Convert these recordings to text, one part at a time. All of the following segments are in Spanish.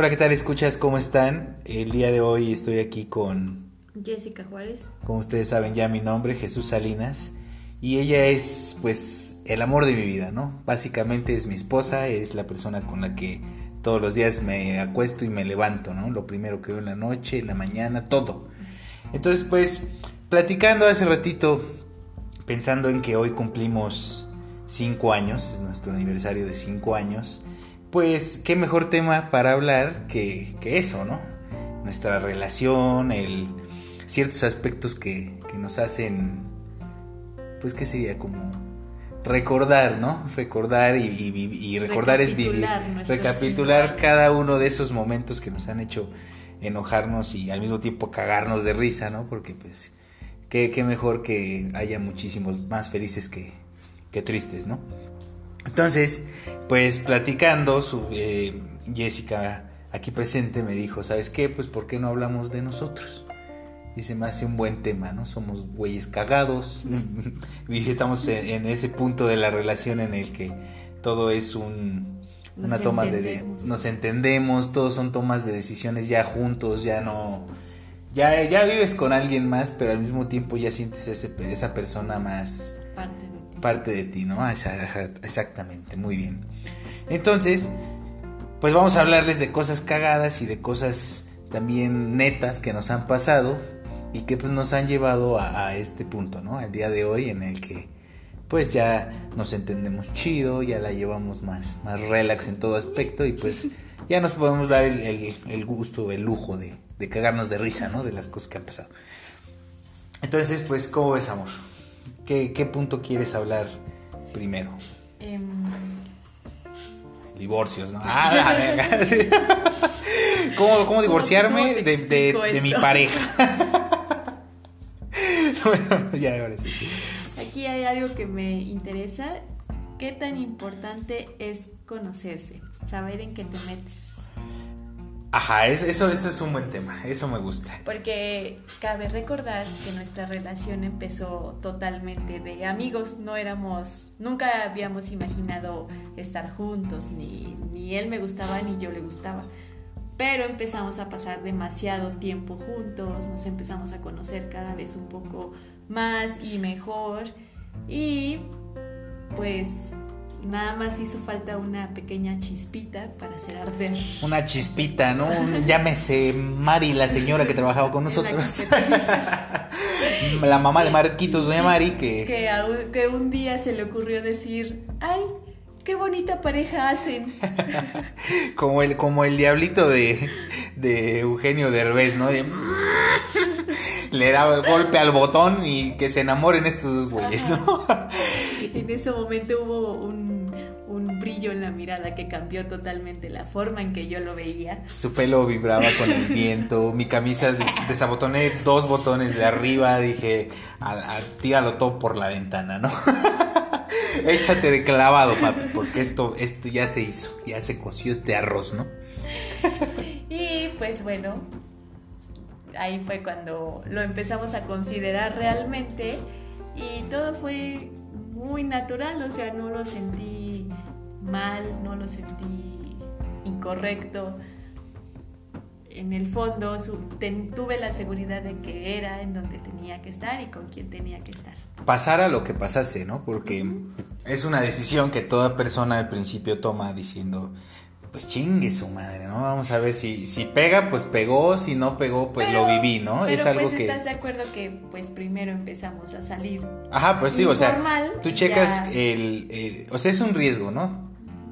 Hola, ¿qué tal? Escuchas, ¿cómo están? El día de hoy estoy aquí con... Jessica Juárez. Como ustedes saben ya mi nombre, Jesús Salinas. Y ella es, pues, el amor de mi vida, ¿no? Básicamente es mi esposa, es la persona con la que todos los días me acuesto y me levanto, ¿no? Lo primero que veo en la noche, en la mañana, todo. Entonces, pues, platicando hace ratito, pensando en que hoy cumplimos cinco años, es nuestro aniversario de cinco años pues qué mejor tema para hablar que, eso, ¿no? Nuestra relación, el, ciertos aspectos que, nos hacen, pues qué sería como recordar, ¿no? Recordar y, y, recordar es vivir. Recapitular cada uno de esos momentos que nos han hecho enojarnos y al mismo tiempo cagarnos de risa, ¿no? Porque pues qué, qué mejor que haya muchísimos más felices que, que tristes, ¿no? Entonces, pues platicando, su, eh, Jessica aquí presente me dijo, ¿sabes qué? Pues ¿por qué no hablamos de nosotros? Y se me hace un buen tema, ¿no? Somos güeyes cagados, y estamos en, ese punto de la relación en el que todo es un, una toma de... Nos entendemos, todos son tomas de decisiones ya juntos, ya no... Ya, ya vives con alguien más, pero al mismo tiempo ya sientes ese, esa persona más parte de ti, ¿no? Exactamente, muy bien. Entonces, pues vamos a hablarles de cosas cagadas y de cosas también netas que nos han pasado y que pues nos han llevado a, este punto, ¿no? Al día de hoy en el que pues ya nos entendemos chido, ya la llevamos más, más relax en todo aspecto y pues ya nos podemos dar el, gusto, el lujo de, de, cagarnos de risa, ¿no? De las cosas que han pasado. Entonces, pues, ¿cómo ves, amor? ¿Qué, punto quieres hablar primero? Em, Divorcios, ¿no? Ah, ¿Cómo, divorciarme de, mi pareja? bueno, ya ahora sí. Aquí hay algo que me interesa. ¿Qué tan importante es conocerse? Saber en qué te metes. Ajá, eso, eso es un buen tema, eso me gusta. Porque cabe recordar que nuestra relación empezó totalmente de amigos, no éramos, nunca habíamos imaginado estar juntos, ni, ni él me gustaba ni yo le gustaba. Pero empezamos a pasar demasiado tiempo juntos, nos empezamos a conocer cada vez un poco más y mejor. Y pues Nada más hizo falta una pequeña chispita para hacer arder. Una chispita, ¿no? Llámese Mari, la señora que trabajaba con nosotros. la mamá de Marquitos, doña Mari, que... Que, que un día se le ocurrió decir, ay, qué bonita pareja hacen. como, el, como el diablito de, de Eugenio Derbez, ¿no? Le da golpe al botón y que se enamoren estos dos güeyes, ¿no? en ese momento hubo un, brillo en la mirada que cambió totalmente la forma en que yo lo veía. Su pelo vibraba con el viento, mi camisa desabotoné dos botones de arriba, dije, a, tíralo todo por la ventana, ¿no? Échate de clavado, papi, porque esto, esto ya se hizo, ya se coció este arroz, ¿no? y pues bueno, ahí fue cuando lo empezamos a considerar realmente y todo fue muy natural, o sea, no lo sentí mal, no lo sentí incorrecto. En el fondo tuve la seguridad de que era en donde tenía que estar y con quien tenía que estar. Pasara lo que pasase, ¿no? Porque es una decisión que toda persona al principio toma diciendo, pues chingue su madre, ¿no? Vamos a ver si, si pega, pues pegó, si no pegó, pues lo viví, ¿no? es algo pues, que... ¿Estás de acuerdo que pues primero empezamos a salir? Ajá, pues digo, o sea, tú checas el, O sea, es un riesgo, ¿no?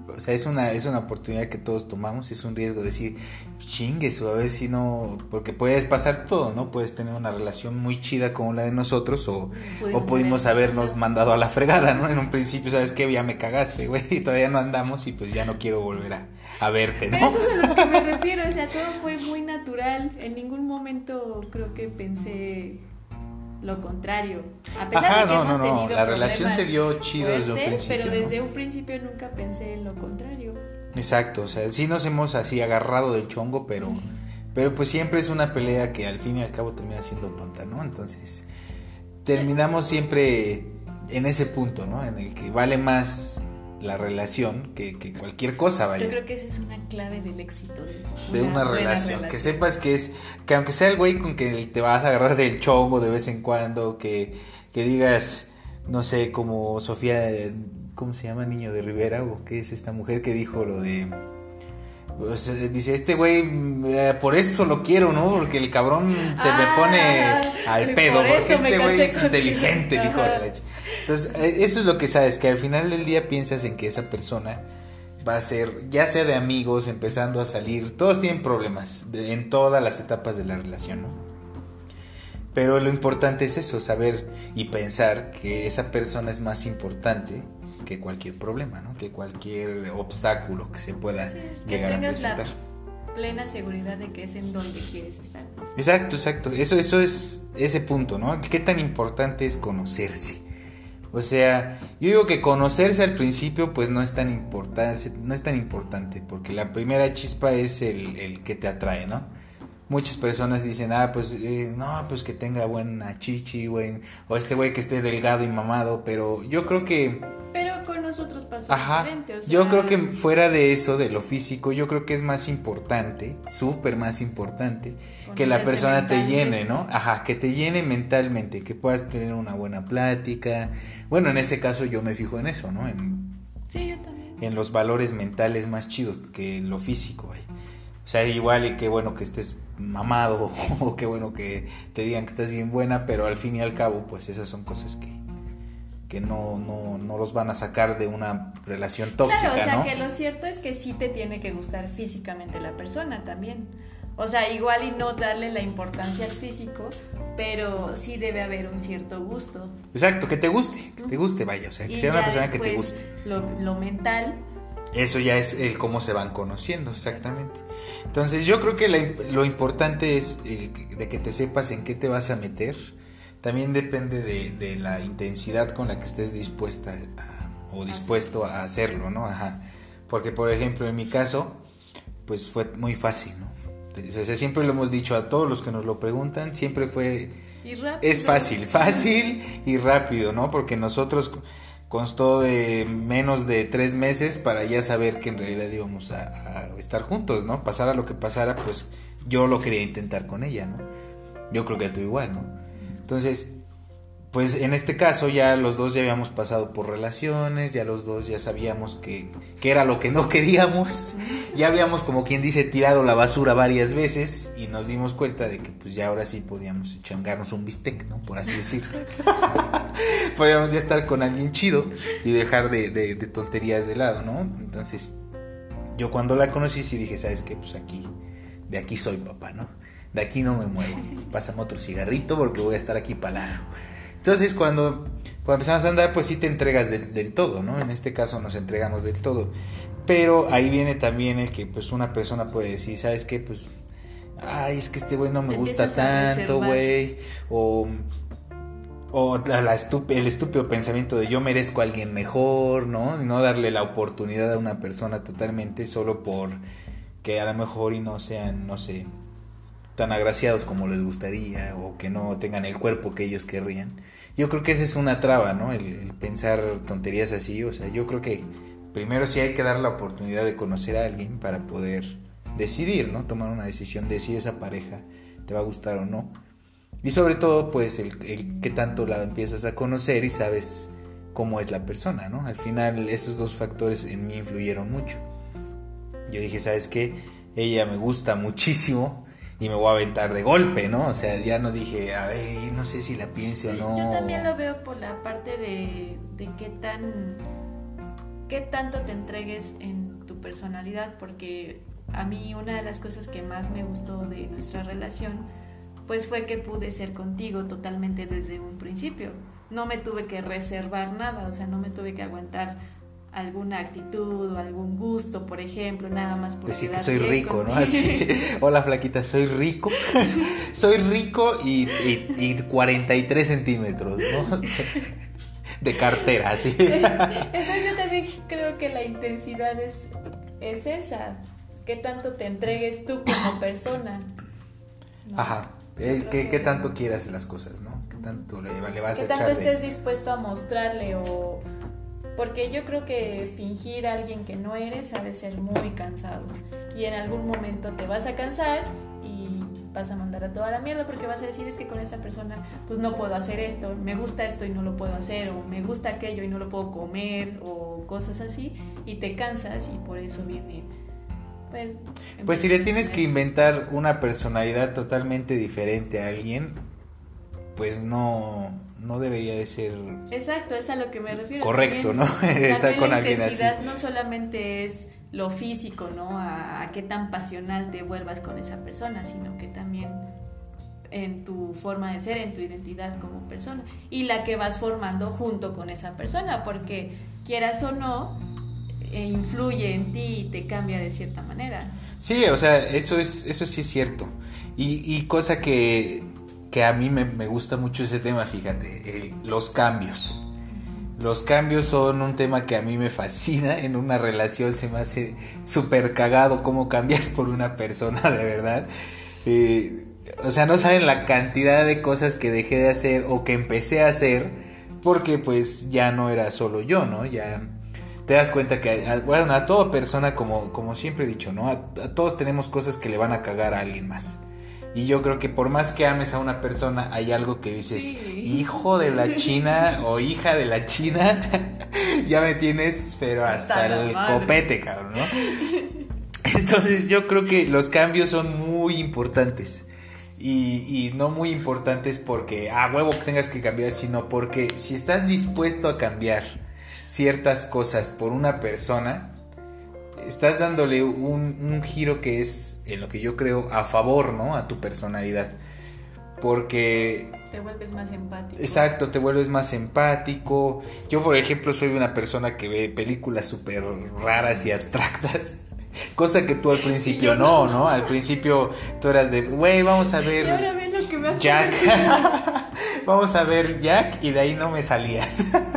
O sea, es una, es una oportunidad que todos tomamos, es un riesgo decir, chingue su, a ver si no... Porque puedes pasar todo, ¿no? Puedes tener una relación muy chida como la de nosotros o, o pudimos habernos mandado a la fregada, ¿no? En un principio, ¿sabes qué? Ya me cagaste, güey, y todavía no andamos y pues ya no quiero volver a a verte, ¿no? eso es a lo que me refiero, o sea, todo fue muy natural. En ningún momento creo que pensé lo contrario. A pesar Ajá, de que no, hemos no, no, la relación se dio chido desde un principio. Pero desde un principio nunca pensé en lo contrario. Exacto, o sea, sí nos hemos así agarrado del chongo, pero, pero pues siempre es una pelea que al fin y al cabo termina siendo tonta, ¿no? Entonces, terminamos siempre en ese punto, ¿no? En el que vale más la relación que, que, cualquier cosa vaya. Yo creo que esa es una clave del éxito de, una, relación. Que sepas que es, que aunque sea el güey con que te vas a agarrar del chongo de vez en cuando, que, que digas, no sé, como Sofía, ¿cómo se llama? Niño de Rivera, o qué es esta mujer que dijo lo de pues, dice, este güey, eh, por eso lo quiero, ¿no? Porque el cabrón se me pone ah, al pedo, porque este güey es inteligente, dijo. Entonces, eh, eso es lo que sabes, que al final del día piensas en que esa persona va a ser, ya sea de amigos, empezando a salir, todos tienen problemas en todas las etapas de la relación, ¿no? Pero lo importante es eso, saber y pensar que esa persona es más importante que cualquier problema, ¿no? Que cualquier obstáculo que se pueda llegar a presentar. La plena seguridad de que es en donde quieres estar. Exacto, exacto. Eso, eso es ese punto, ¿no? ¿Qué tan importante es conocerse? O sea, yo digo que conocerse al principio pues no es tan importante, no es tan importante, porque la primera chispa es el, el que te atrae, ¿no? Muchas personas dicen, ah, pues, eh, no, pues que tenga buena chichi, güey, o este güey que esté delgado y mamado, pero yo creo que nosotros pasa Ajá. Yo creo que fuera de eso, de lo físico, yo creo que es más importante, súper más importante, que la persona te llene, ¿no? Ajá, que te llene mentalmente, que puedas tener una buena plática. Bueno, en ese caso yo me fijo en eso, ¿no? En, sí, yo también. En los valores mentales más chidos que lo físico. O sea, igual y qué bueno que estés mamado o qué bueno que te digan que estás bien buena, pero al fin y al cabo, pues esas son cosas que, que no, no, no los van a sacar de una relación tóxica, claro, o sea, que lo cierto es que sí te tiene que gustar físicamente la persona también. O sea, igual y no darle la importancia al físico, pero sí debe haber un cierto gusto. Exacto, que te guste, que te guste, vaya, o sea, que sea una persona que te guste. Lo, lo mental. Eso ya es el cómo se van conociendo, exactamente. Entonces yo creo que lo importante es de que te sepas en qué te vas a meter, también depende de, la intensidad con la que estés dispuesta o dispuesto a hacerlo, ¿no? Ajá. Porque, por ejemplo, en mi caso, pues fue muy fácil, ¿no? O sea, siempre lo hemos dicho a todos los que nos lo preguntan, siempre fue... Es fácil, fácil y rápido, ¿no? Porque nosotros constó de menos de tres meses para ya saber que en realidad íbamos a, a, estar juntos, ¿no? Pasara lo que pasara, pues yo lo quería intentar con ella, ¿no? Yo creo que tú igual, ¿no? Entonces, pues en este caso ya los dos ya habíamos pasado por relaciones, ya los dos ya sabíamos que, era lo que no queríamos, ya habíamos como quien dice tirado la basura varias veces y nos dimos cuenta de que pues ya ahora sí podíamos echangarnos un bistec, ¿no? Por así decirlo. podíamos ya estar con alguien chido y dejar de, de, de, tonterías de lado, ¿no? Entonces yo cuando la conocí sí dije, ¿sabes qué? Pues aquí, de aquí soy papá, ¿no? de aquí no me muevo. Pásame otro cigarrito porque voy a estar aquí para largo. Entonces cuando, cuando empezamos a andar, pues sí te entregas del, todo, ¿no? En este caso nos entregamos del todo. Pero ahí viene también el que pues una persona puede decir, ¿sabes qué? Pues, ay, es que este güey no me gusta tanto, güey. O, o la, el estúpido pensamiento de yo merezco a alguien mejor, ¿no? No darle la oportunidad a una persona totalmente solo por que a lo mejor y no sean, no sé, tan agraciados como les gustaría o que no tengan el cuerpo que ellos querrían. Yo creo que esa es una traba, ¿no? El, pensar tonterías así, o sea, yo creo que primero sí hay que dar la oportunidad de conocer a alguien para poder decidir, ¿no? Tomar una decisión de si esa pareja te va a gustar o no. Y sobre todo, pues, el, el que tanto la empiezas a conocer y sabes cómo es la persona, ¿no? Al final, esos dos factores en mí influyeron mucho. Yo dije, ¿sabes qué? Ella me gusta muchísimo, y me voy a aventar de golpe, ¿no? O sea, ya no dije, a ver, no sé si la piense o no. Yo también lo veo por la parte de, de qué tan, qué tanto te entregues en tu personalidad, porque a mí una de las cosas que más me gustó de nuestra relación, pues fue que pude ser contigo totalmente desde un principio. No me tuve que reservar nada, o sea, no me tuve que aguantar alguna actitud o algún gusto, por ejemplo, nada más por decir que soy rico, ¿no? Así, hola flaquita, soy rico, soy rico y, y, 43 centímetros, ¿no? De cartera, así. Entonces yo también creo que la intensidad es, es esa, que tanto te entregues tú como persona. Ajá, eh, ¿Qué, tanto quieras las cosas, ¿no? ¿Qué tanto le, le vas a? ¿Qué tanto estés dispuesto a mostrarle o Porque yo creo que fingir a alguien que no eres ha de ser muy cansado. Y en algún momento te vas a cansar y vas a mandar a toda la mierda porque vas a decir es que con esta persona pues no puedo hacer esto, me gusta esto y no lo puedo hacer, o me gusta aquello y no lo puedo comer, o cosas así, y te cansas y por eso viene pues, pues si le tienes que inventar una personalidad totalmente diferente a alguien, pues no, no debería de ser... Exacto, es a lo que me refiero. Correcto, ¿no? Estar con alguien así. No solamente es lo físico, ¿no? A, qué tan pasional te vuelvas con esa persona, sino que también en tu forma de ser, en tu identidad como persona y la que vas formando junto con esa persona, porque quieras o no, e influye en ti y te cambia de cierta manera. Sí, o sea, eso es eso sí es cierto. Y, y cosa que, que a mí me, me, gusta mucho ese tema, fíjate, los cambios. Los cambios son un tema que a mí me fascina. En una relación se me hace súper cagado cómo cambias por una persona, de verdad. Eh, o sea, no saben la cantidad de cosas que dejé de hacer o que empecé a hacer porque pues ya no era solo yo, ¿no? Ya te das cuenta que, a, bueno, a toda persona, como, como siempre he dicho, ¿no? A, todos tenemos cosas que le van a cagar a alguien más. Y yo creo que por más que ames a una persona, hay algo que dices, hijo de la China o hija de la China, ya me tienes, pero hasta el copete, cabrón, ¿no? Entonces yo creo que los cambios son muy importantes. Y, y, no muy importantes porque, ah, huevo que tengas que cambiar, sino porque si estás dispuesto a cambiar, ciertas cosas por una persona, estás dándole un, giro que es, en lo que yo creo, a favor, ¿no? A tu personalidad. Porque... Te vuelves más empático. Exacto, te vuelves más empático. Yo, por ejemplo, soy una persona que ve películas súper raras y abstractas. Cosa que tú al principio no, no, Al principio tú eras de, güey, vamos a ver... Jack. vamos a ver Jack y de ahí no me salías.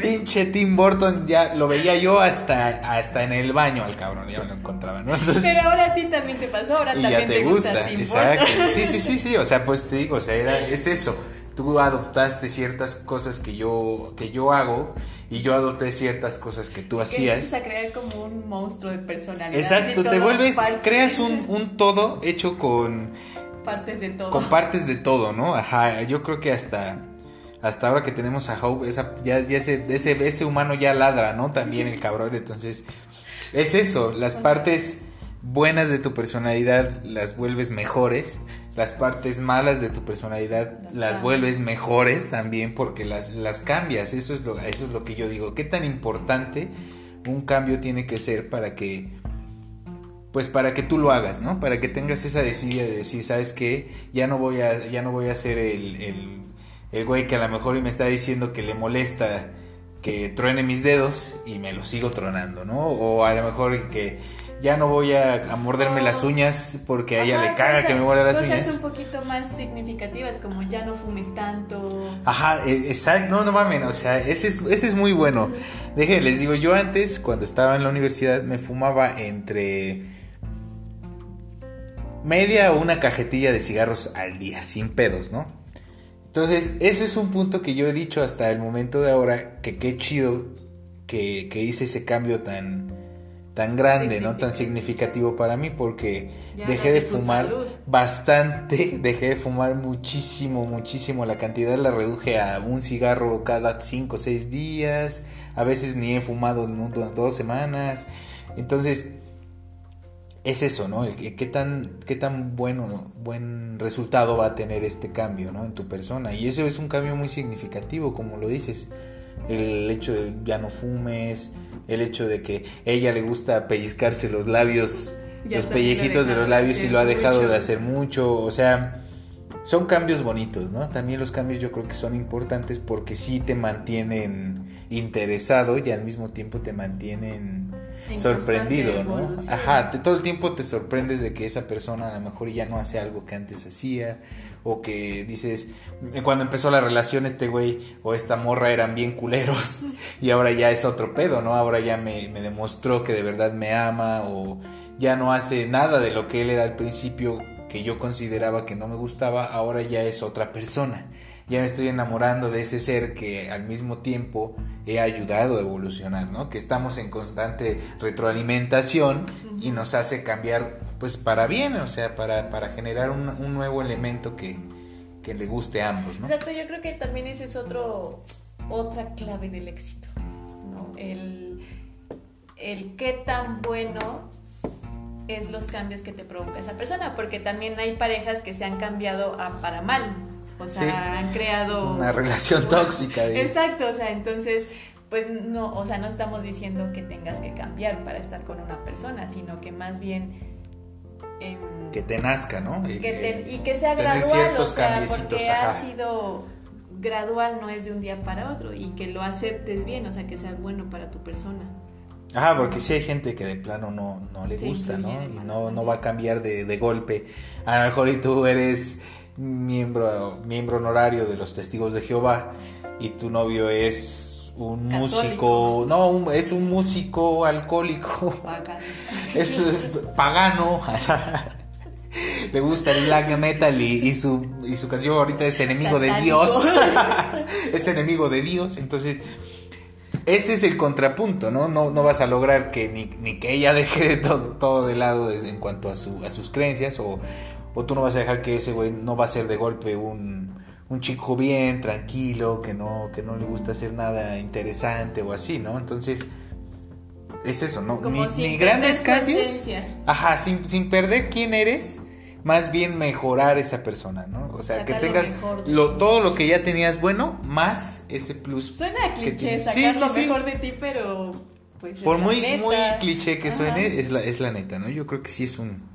Pinche Tim Burton ya lo veía yo hasta, hasta en el baño al cabrón, ya lo encontraba, ¿no? Pero ahora a ti también te pasó, ahora también ya te, gusta, exacto. Sí, sí, sí, sí, o sea, pues te digo, o sea, era, es eso. Tú adoptaste ciertas cosas que yo, que yo hago y yo adopté ciertas cosas que tú hacías. a crear como un monstruo de personalidad. Exacto, te vuelves, creas un, un todo hecho con... Partes de todo. Con partes de todo, ¿no? Ajá, yo creo que hasta hasta ahora que tenemos a Hope, esa, ya, ya ese, ese, ese, humano ya ladra, ¿no? También el cabrón, entonces es eso, las partes buenas de tu personalidad las vuelves mejores, las partes malas de tu personalidad las, vuelves mejores también porque las, las cambias, eso es, lo, eso es lo que yo digo, qué tan importante un cambio tiene que ser para que pues para que tú lo hagas, ¿no? Para que tengas esa decisión de decir, ¿sabes qué? Ya no voy a, ya no voy a ser el el güey que a lo mejor me está diciendo que le molesta que truene mis dedos y me los sigo tronando, ¿no? O a lo mejor que ya no voy a, morderme las uñas porque a ella le caga que me muerda las uñas. Cosas un poquito más significativas como ya no fumes tanto. Ajá, e, exacto, no, no mames, o sea, ese es, ese es muy bueno. Deje, les digo, yo antes, cuando estaba en la universidad, me fumaba entre media o una cajetilla de cigarros al día, sin pedos, ¿no? Entonces, eso es un punto que yo he dicho hasta el momento de ahora, que qué chido que, hice ese cambio tan, tan grande, ¿no? Tan significativo para mí, porque dejé de fumar bastante, dejé de fumar muchísimo, muchísimo. La cantidad la reduje a un cigarro cada 5 o 6 días, a veces ni he fumado en dos semanas. Entonces, es eso, ¿no? El, qué tan, qué tan bueno, buen resultado va a tener este cambio, ¿no? En tu persona. Y eso es un cambio muy significativo, como lo dices. El hecho de ya no fumes, el hecho de que ella le gusta pellizcarse los labios, los pellejitos de los labios y lo ha dejado de hacer mucho. O sea, son cambios bonitos, ¿no? También los cambios yo creo que son importantes porque sí te mantienen interesado y al mismo tiempo te mantienen sorprendido, ¿no? Ajá, todo el tiempo te sorprendes de que esa persona a lo mejor ya no hace algo que antes hacía o que dices, cuando empezó la relación este güey o esta morra eran bien culeros y ahora ya es otro pedo, ¿no? Ahora ya me, me demostró que de verdad me ama o ya no hace nada de lo que él era al principio que yo consideraba que no me gustaba, ahora ya es otra persona. Ya me estoy enamorando de ese ser que al mismo tiempo he ayudado a evolucionar, ¿no? Que estamos en constante retroalimentación y nos hace cambiar, pues para bien, o sea, para, para generar un, nuevo elemento que, que, le guste a ambos, ¿no? Exacto, yo creo que también ese es otro, otra clave del éxito, ¿no? El, el qué tan bueno es los cambios que te provoca esa persona, porque también hay parejas que se han cambiado a para mal, o sea, han creado una relación tóxica. Exacto, o sea, entonces pues no, o sea, no estamos diciendo que tengas que cambiar para estar con una persona, sino que más bien que te nazca, ¿no? y que sea gradual, o sea, porque ha sido gradual, no es de un día para otro y que lo aceptes bien, o sea, que sea bueno para tu persona. Ajá, porque si hay gente que de plano no, no le gusta, ¿no? Y no, no va a cambiar de, de golpe. A lo mejor y tú eres miembro, miembro honorario de los testigos de Jehová y tu novio es un músico, no, es un músico alcohólico, es pagano, le gusta el black metal y, su, y su canción ahorita es enemigo de Dios, es enemigo de Dios, entonces ese es el contrapunto, ¿no? No, no vas a lograr que ni, ni que ella deje todo, todo de lado en cuanto a, su, a sus creencias o, o tú no vas a dejar que ese güey no va a ser de golpe un, un chico bien, tranquilo, que no, que no le gusta hacer nada interesante o así, ¿no? Entonces, es eso, ¿no? ni, grandes cambios. Ajá, sin, sin perder quién eres, más bien mejorar esa persona, ¿no? O sea, que tengas lo, todo lo que ya tenías bueno, más ese plus. Suena cliché, sacar lo mejor de ti, pero pues. Por muy, muy cliché que suene, es la, es la neta, ¿no? Yo creo que sí es un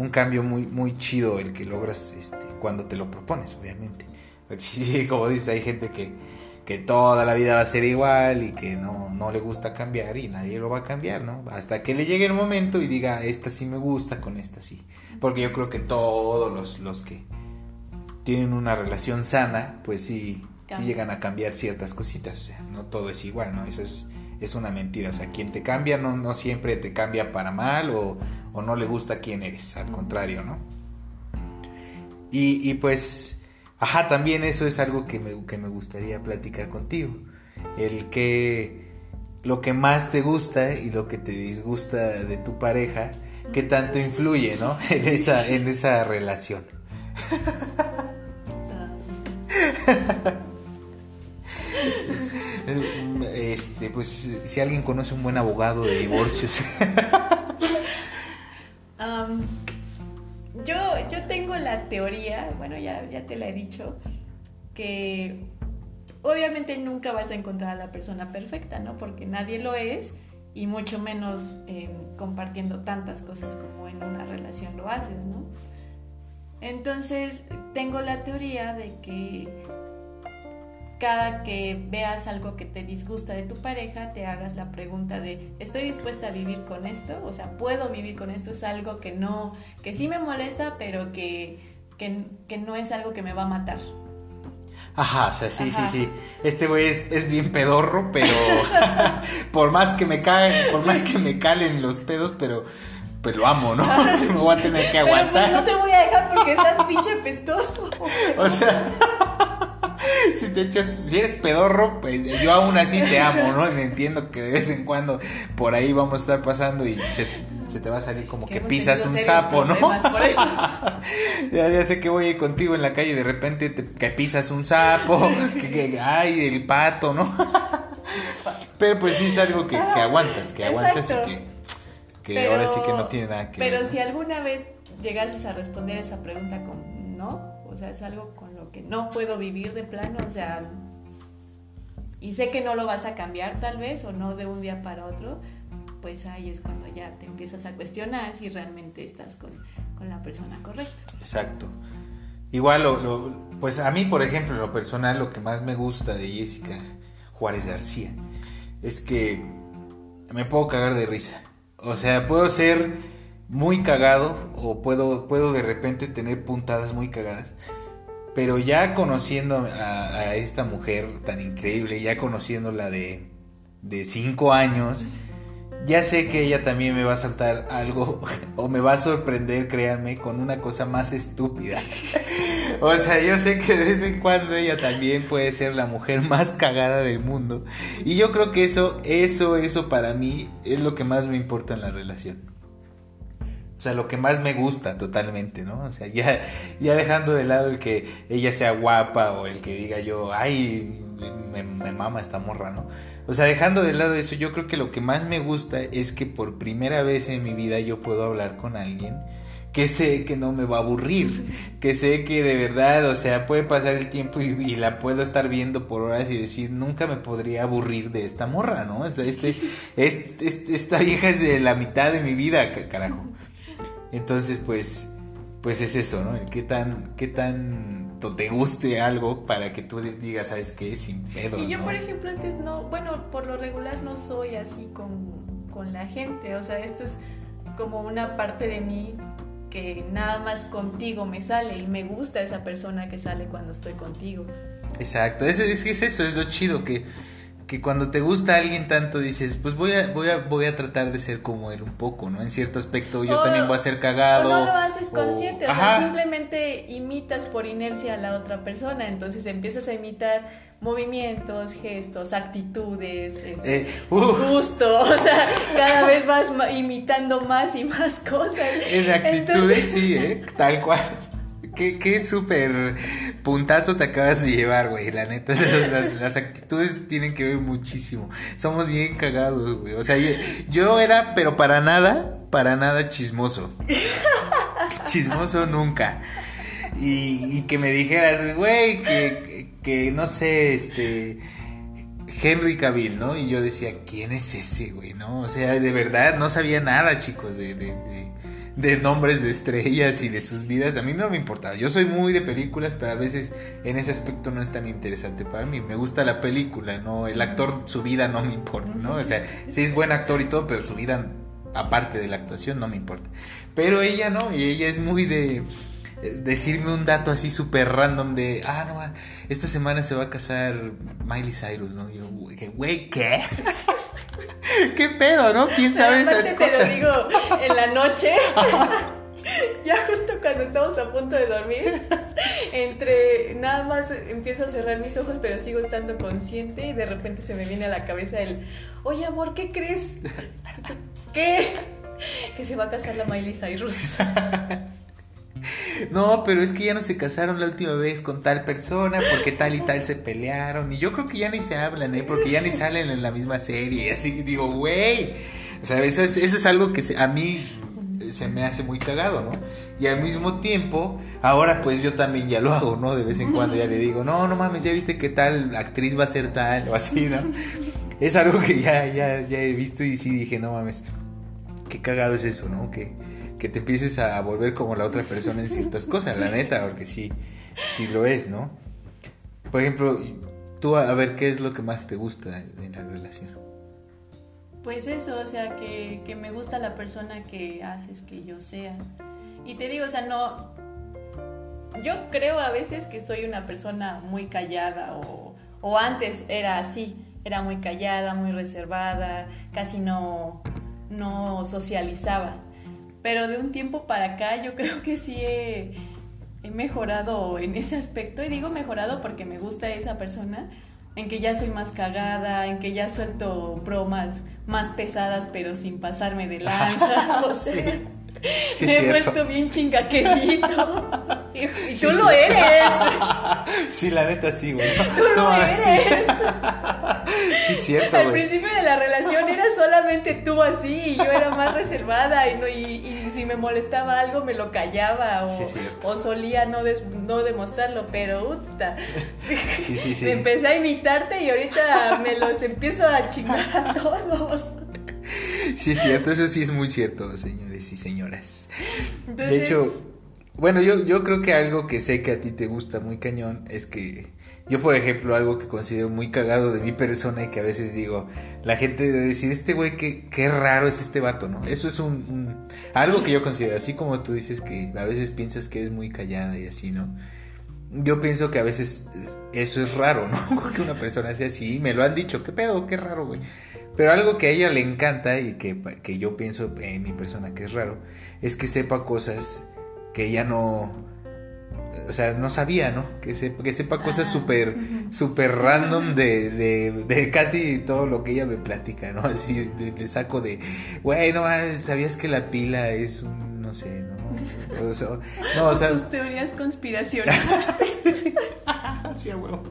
un cambio muy, muy chido el que logras este, cuando te lo propones, obviamente. como dices, hay gente que, que toda la vida va a ser igual y que no, no le gusta cambiar y nadie lo va a cambiar, ¿no? Hasta que le llegue el momento y diga, esta sí me gusta, con esta sí. Porque yo creo que todos los, los que tienen una relación sana, pues sí, sí llegan a cambiar ciertas cositas. O sea, no todo es igual, ¿no? Eso es es una mentira. O sea, quien te cambia no, no siempre te cambia para mal o, o no le gusta quién eres, al contrario, ¿no? Y, y, pues, ajá, también eso es algo que me, que me gustaría platicar contigo. El que lo que más te gusta y lo que te disgusta de tu pareja, qué tanto influye, ¿no? En esa, en esa relación. Este, pues si alguien conoce un buen abogado de divorcios. Yo, yo tengo la teoría, bueno, ya, ya te la he dicho, que obviamente nunca vas a encontrar a la persona perfecta, ¿no? Porque nadie lo es y mucho menos compartiendo tantas cosas como en una relación lo haces, ¿no? Entonces, tengo la teoría de que cada que veas algo que te disgusta de tu pareja, te hagas la pregunta de, ¿estoy dispuesta a vivir con esto? O sea, ¿puedo vivir con esto? Es algo que no, que sí me molesta, pero que, que, no es algo que me va a matar. Ajá, o sea, sí, sí, sí. Este güey es, bien pedorro, pero por más que me caen, por más que me calen los pedos, pero pues lo amo, ¿no? me voy a tener que pues, aguantar. no te voy a dejar porque estás pinche pestoso. o sea, te echas, si eres pedorro, pues yo aún así te amo, ¿no? Entiendo que de vez en cuando por ahí vamos a estar pasando y se, te va a salir como que, pisas un sapo, ¿no? ya, sé que voy contigo en la calle y de repente te, que pisas un sapo, que, ay, el pato, ¿no? Pero pues sí es algo que, aguantas, que aguantas y que, ahora sí que no tiene nada que pero ver. Pero si alguna vez llegases a responder esa pregunta con no, o sea, es algo con que no puedo vivir de plano, o sea, y sé que no lo vas a cambiar tal vez o no de un día para otro, pues ahí es cuando ya te empiezas a cuestionar si realmente estás con, la persona correcta. Exacto. Igual, lo, pues a mí, por ejemplo, en lo personal, lo que más me gusta de Jessica Juárez García es que me puedo cagar de risa. O sea, puedo ser muy cagado o puedo, puedo de repente tener puntadas muy cagadas pero ya conociendo a, esta mujer tan increíble, ya conociéndola de, de cinco años, ya sé que ella también me va a saltar algo o me va a sorprender, créanme, con una cosa más estúpida. O sea, yo sé que de vez en cuando ella también puede ser la mujer más cagada del mundo. Y yo creo que eso, eso, eso para mí es lo que más me importa en la relación. O sea, lo que más me gusta totalmente, ¿no? O sea, ya, ya dejando de lado el que ella sea guapa o el que diga yo, ay, me, mama esta morra, ¿no? O sea, dejando de lado eso, yo creo que lo que más me gusta es que por primera vez en mi vida yo puedo hablar con alguien que sé que no me va a aburrir, que sé que de verdad, o sea, puede pasar el tiempo y, la puedo estar viendo por horas y decir, nunca me podría aburrir de esta morra, ¿no? Sea, este, este, esta vieja es de la mitad de mi vida, carajo. Entonces, pues, pues es eso, ¿no? ¿Qué tan, qué tanto te guste algo para que tú digas, ¿sabes qué? Sin pedo. Y yo, por ejemplo, antes no, bueno, por lo regular no soy así con, con la gente, o sea, esto es como una parte de mí que nada más contigo me sale y me gusta esa persona que sale cuando estoy contigo. Exacto, es, es, es eso, es lo chido que que cuando te gusta alguien tanto dices, pues voy a, voy a, voy a tratar de ser como él un poco, ¿no? En cierto aspecto yo también voy a ser cagado. O no lo haces consciente, o, sea, simplemente imitas por inercia a la otra persona, entonces empiezas a imitar movimientos, gestos, actitudes, este, eh, gusto, o sea, cada vez vas imitando más y más cosas. En actitudes sí, ¿eh? Tal cual. Qué, qué súper puntazo te acabas de llevar, güey. La neta, las, actitudes tienen que ver muchísimo. Somos bien cagados, güey. O sea, yo, era, pero para nada, para nada chismoso. Chismoso nunca. Y, que me dijeras, güey, que, que, no sé, este... Henry Cavill, ¿no? Y yo decía, ¿quién es ese, güey? ¿No? O sea, de verdad, no sabía nada, chicos, de, de de nombres de estrellas y de sus vidas, a mí no me importa. Yo soy muy de películas, pero a veces en ese aspecto no es tan interesante para mí. Me gusta la película, no el actor, su vida no me importa, ¿no? O sea, sí es buen actor y todo, pero su vida aparte de la actuación no me importa. Pero ella no, y ella es muy de decirme un dato así súper random de, ah, no, esta semana se va a casar Miley Cyrus, ¿no? yo, güey, ¿qué? ¿Qué pedo, no? ¿Quién sabe esas cosas? Te lo digo en la noche. ya justo cuando estamos a punto de dormir, entre nada más empiezo a cerrar mis ojos, pero sigo estando consciente y de repente se me viene a la cabeza el, oye amor, ¿qué crees? ¿Qué? Que se va a casar la Miley Cyrus. No, pero es que ya no se casaron la última vez con tal persona porque tal y tal se pelearon. Y yo creo que ya ni se hablan, ¿eh? Porque ya ni salen en la misma serie. Y así digo, güey. O sea, eso es, algo que a mí se me hace muy cagado, ¿no? Y al mismo tiempo, ahora pues yo también ya lo hago, ¿no? De vez en cuando ya le digo, no, no mames, ya viste que tal actriz va a ser tal o así, ¿no? Es algo que ya, ya, ya he visto y sí dije, no mames, qué cagado es eso, ¿no? Que que te empieces a volver como la otra persona en ciertas cosas, la neta, porque sí, sí lo es, ¿no? Por ejemplo, tú a ver qué es lo que más te gusta en la relación. Pues eso, o sea, que, que me gusta la persona que haces que yo sea. Y te digo, o sea, no... Yo creo a veces que soy una persona muy callada o, o antes era así, era muy callada, muy reservada, casi no, no socializaba. Pero de un tiempo para acá yo creo que sí he, mejorado en ese aspecto. Y digo mejorado porque me gusta esa persona, en que ya soy más cagada, en que ya suelto bromas más pesadas pero sin pasarme de lanza. o sea, me he vuelto bien chingaquerito. Y, tú lo eres. Sí, la neta sí, güey. Tú lo eres. Sí, cierto, Al principio de la relación era solamente tú así y yo era más reservada y, no, y, si me molestaba algo me lo callaba o, o solía no, no demostrarlo, pero uta. Sí, sí, sí. empecé a imitarte y ahorita me los empiezo a chingar a todos. Sí, es cierto, eso sí es muy cierto, señores y señoras. de hecho, bueno, yo, yo creo que algo que sé que a ti te gusta muy cañón es que yo, por ejemplo, algo que considero muy cagado de mi persona y que a veces digo, la gente debe decir, este güey, qué, qué raro es este vato, ¿no? Eso es un, algo que yo considero, así como tú dices que a veces piensas que es muy callada y así, ¿no? Yo pienso que a veces eso es raro, ¿no? Que una persona sea así, me lo han dicho, qué pedo, qué raro, güey. Pero algo que a ella le encanta y que, que yo pienso en mi persona que es raro, es que sepa cosas que ella no o sea, no sabía, ¿no? Que, que sepa cosas súper, súper random de, de, de, casi todo lo que ella me platica, ¿no? Así le saco de, güey, no, ¿sabías que la pila es un, no sé, ¿no? O sea, no, o sea, Tus teorías conspiracionales. sí, huevo.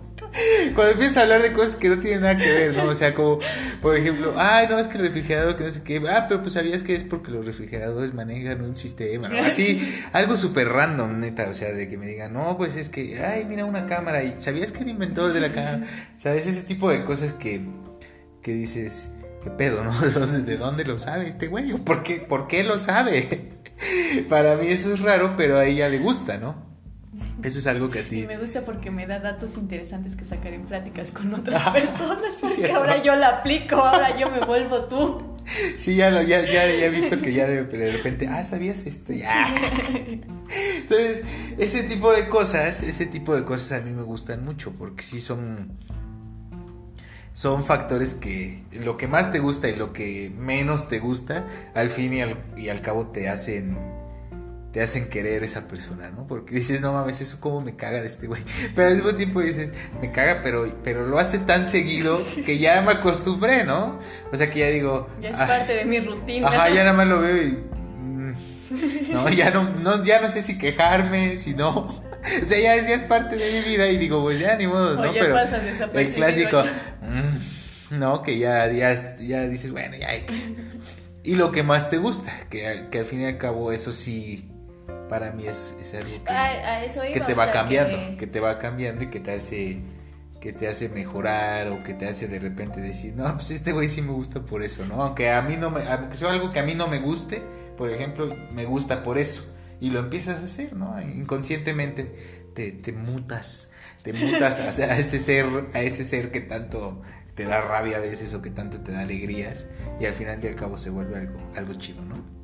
Cuando empiezas a hablar de cosas que no tienen nada que ver, ¿no? O sea, como, por ejemplo, ay, no, es que el refrigerador, que no sé qué, ah, pero pues sabías que es porque los refrigeradores manejan un sistema, ¿no? Así, algo súper random, neta, o sea, de que me digan, no, pues es que, ay, mira una cámara, y ¿sabías que el inventor de la cámara? ¿Sabes? Ese tipo de cosas que, que dices, ¿qué pedo, no? ¿De dónde, de dónde lo sabe este güey? ¿Por qué, ¿Por qué lo sabe? Para mí eso es raro, pero a ella le gusta, ¿no? Eso es algo que a ti. me gusta porque me da datos interesantes que sacar en pláticas con otras personas. Porque ahora yo la aplico, ahora yo me vuelvo tú. Sí, ya, lo, ya, ya, he visto que ya de, de, repente, ah, ¿sabías esto? Ya. Entonces, ese tipo de cosas, ese tipo de cosas a mí me gustan mucho porque sí son. Son factores que lo que más te gusta y lo que menos te gusta, al fin y al, y al cabo te hacen te hacen querer esa persona, ¿no? Porque dices, no mames, eso como me caga de este güey. Pero al mismo tiempo dices, me caga, pero, pero lo hace tan seguido que ya me acostumbré, ¿no? O sea que ya digo... Ya es parte de mi rutina. Ajá, ya nada más lo veo y... Mm, no, ya no, no, ya no sé si quejarme, si no... O sea, ya, es parte de mi vida y digo, pues ya ni modo, ¿no? pero el clásico, mm, no, que ya, ya, ya dices, bueno, ya hay que... Y lo que más te gusta, que, que al fin y al cabo eso sí para mí es, algo que, te va cambiando, que... te va cambiando y que te hace que te hace mejorar o que te hace de repente decir, no, pues este güey sí me gusta por eso, ¿no? Aunque a mí no me, aunque sea algo que a mí no me guste, por ejemplo, me gusta por eso. Y lo empiezas a hacer, ¿no? Inconscientemente te, te mutas, te mutas a, a, ese ser, a ese ser que tanto te da rabia a veces o que tanto te da alegrías y al final y al cabo se vuelve algo, algo chido, ¿no?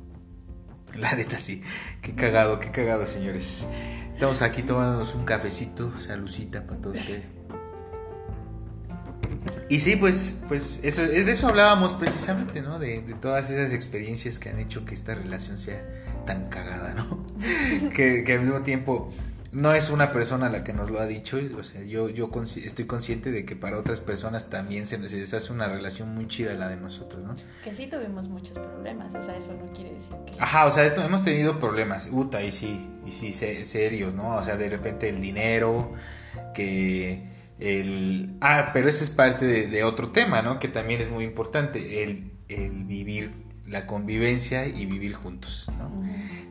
La neta sí. Qué cagado, qué cagado, señores. Estamos aquí tomándonos un cafecito, salucita para todos ustedes. Y sí, pues, pues eso, de eso hablábamos precisamente, ¿no? De, todas esas experiencias que han hecho que esta relación sea tan cagada, ¿no? que al mismo tiempo no es una persona la que nos lo ha dicho, o sea, yo, yo estoy consciente de que para otras personas también se les hace una relación muy chida la de nosotros, ¿no? Que sí tuvimos muchos problemas, o sea, eso no quiere decir que... Ajá, o sea, hemos tenido problemas, puta, y sí, y sí, serios, ¿no? O sea, de repente el dinero, que el... Ah, pero ese es parte de, otro tema, ¿no? Que también es muy importante, el, el vivir la convivencia y vivir juntos, ¿no?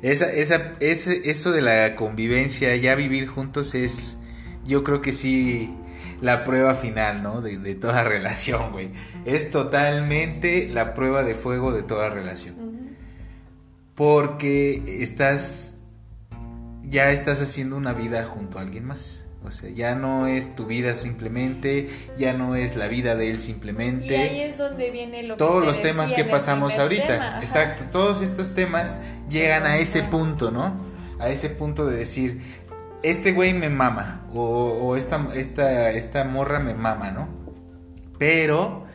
Esa, esa, ese, eso de la convivencia, ya vivir juntos es, yo creo que sí, la prueba final, ¿no? De, de toda relación, güey. Es totalmente la prueba de fuego de toda relación. Porque estás, ya estás haciendo una vida junto a alguien más. O sea, ya no es tu vida simplemente, ya no es la vida de él simplemente. Y ahí es donde viene lo Todos los temas que pasamos ahorita. Exacto, todos estos temas llegan a ese punto, ¿no? A ese punto de decir, este güey me mama, o, o esta, esta, esta morra me mama, ¿no? Pero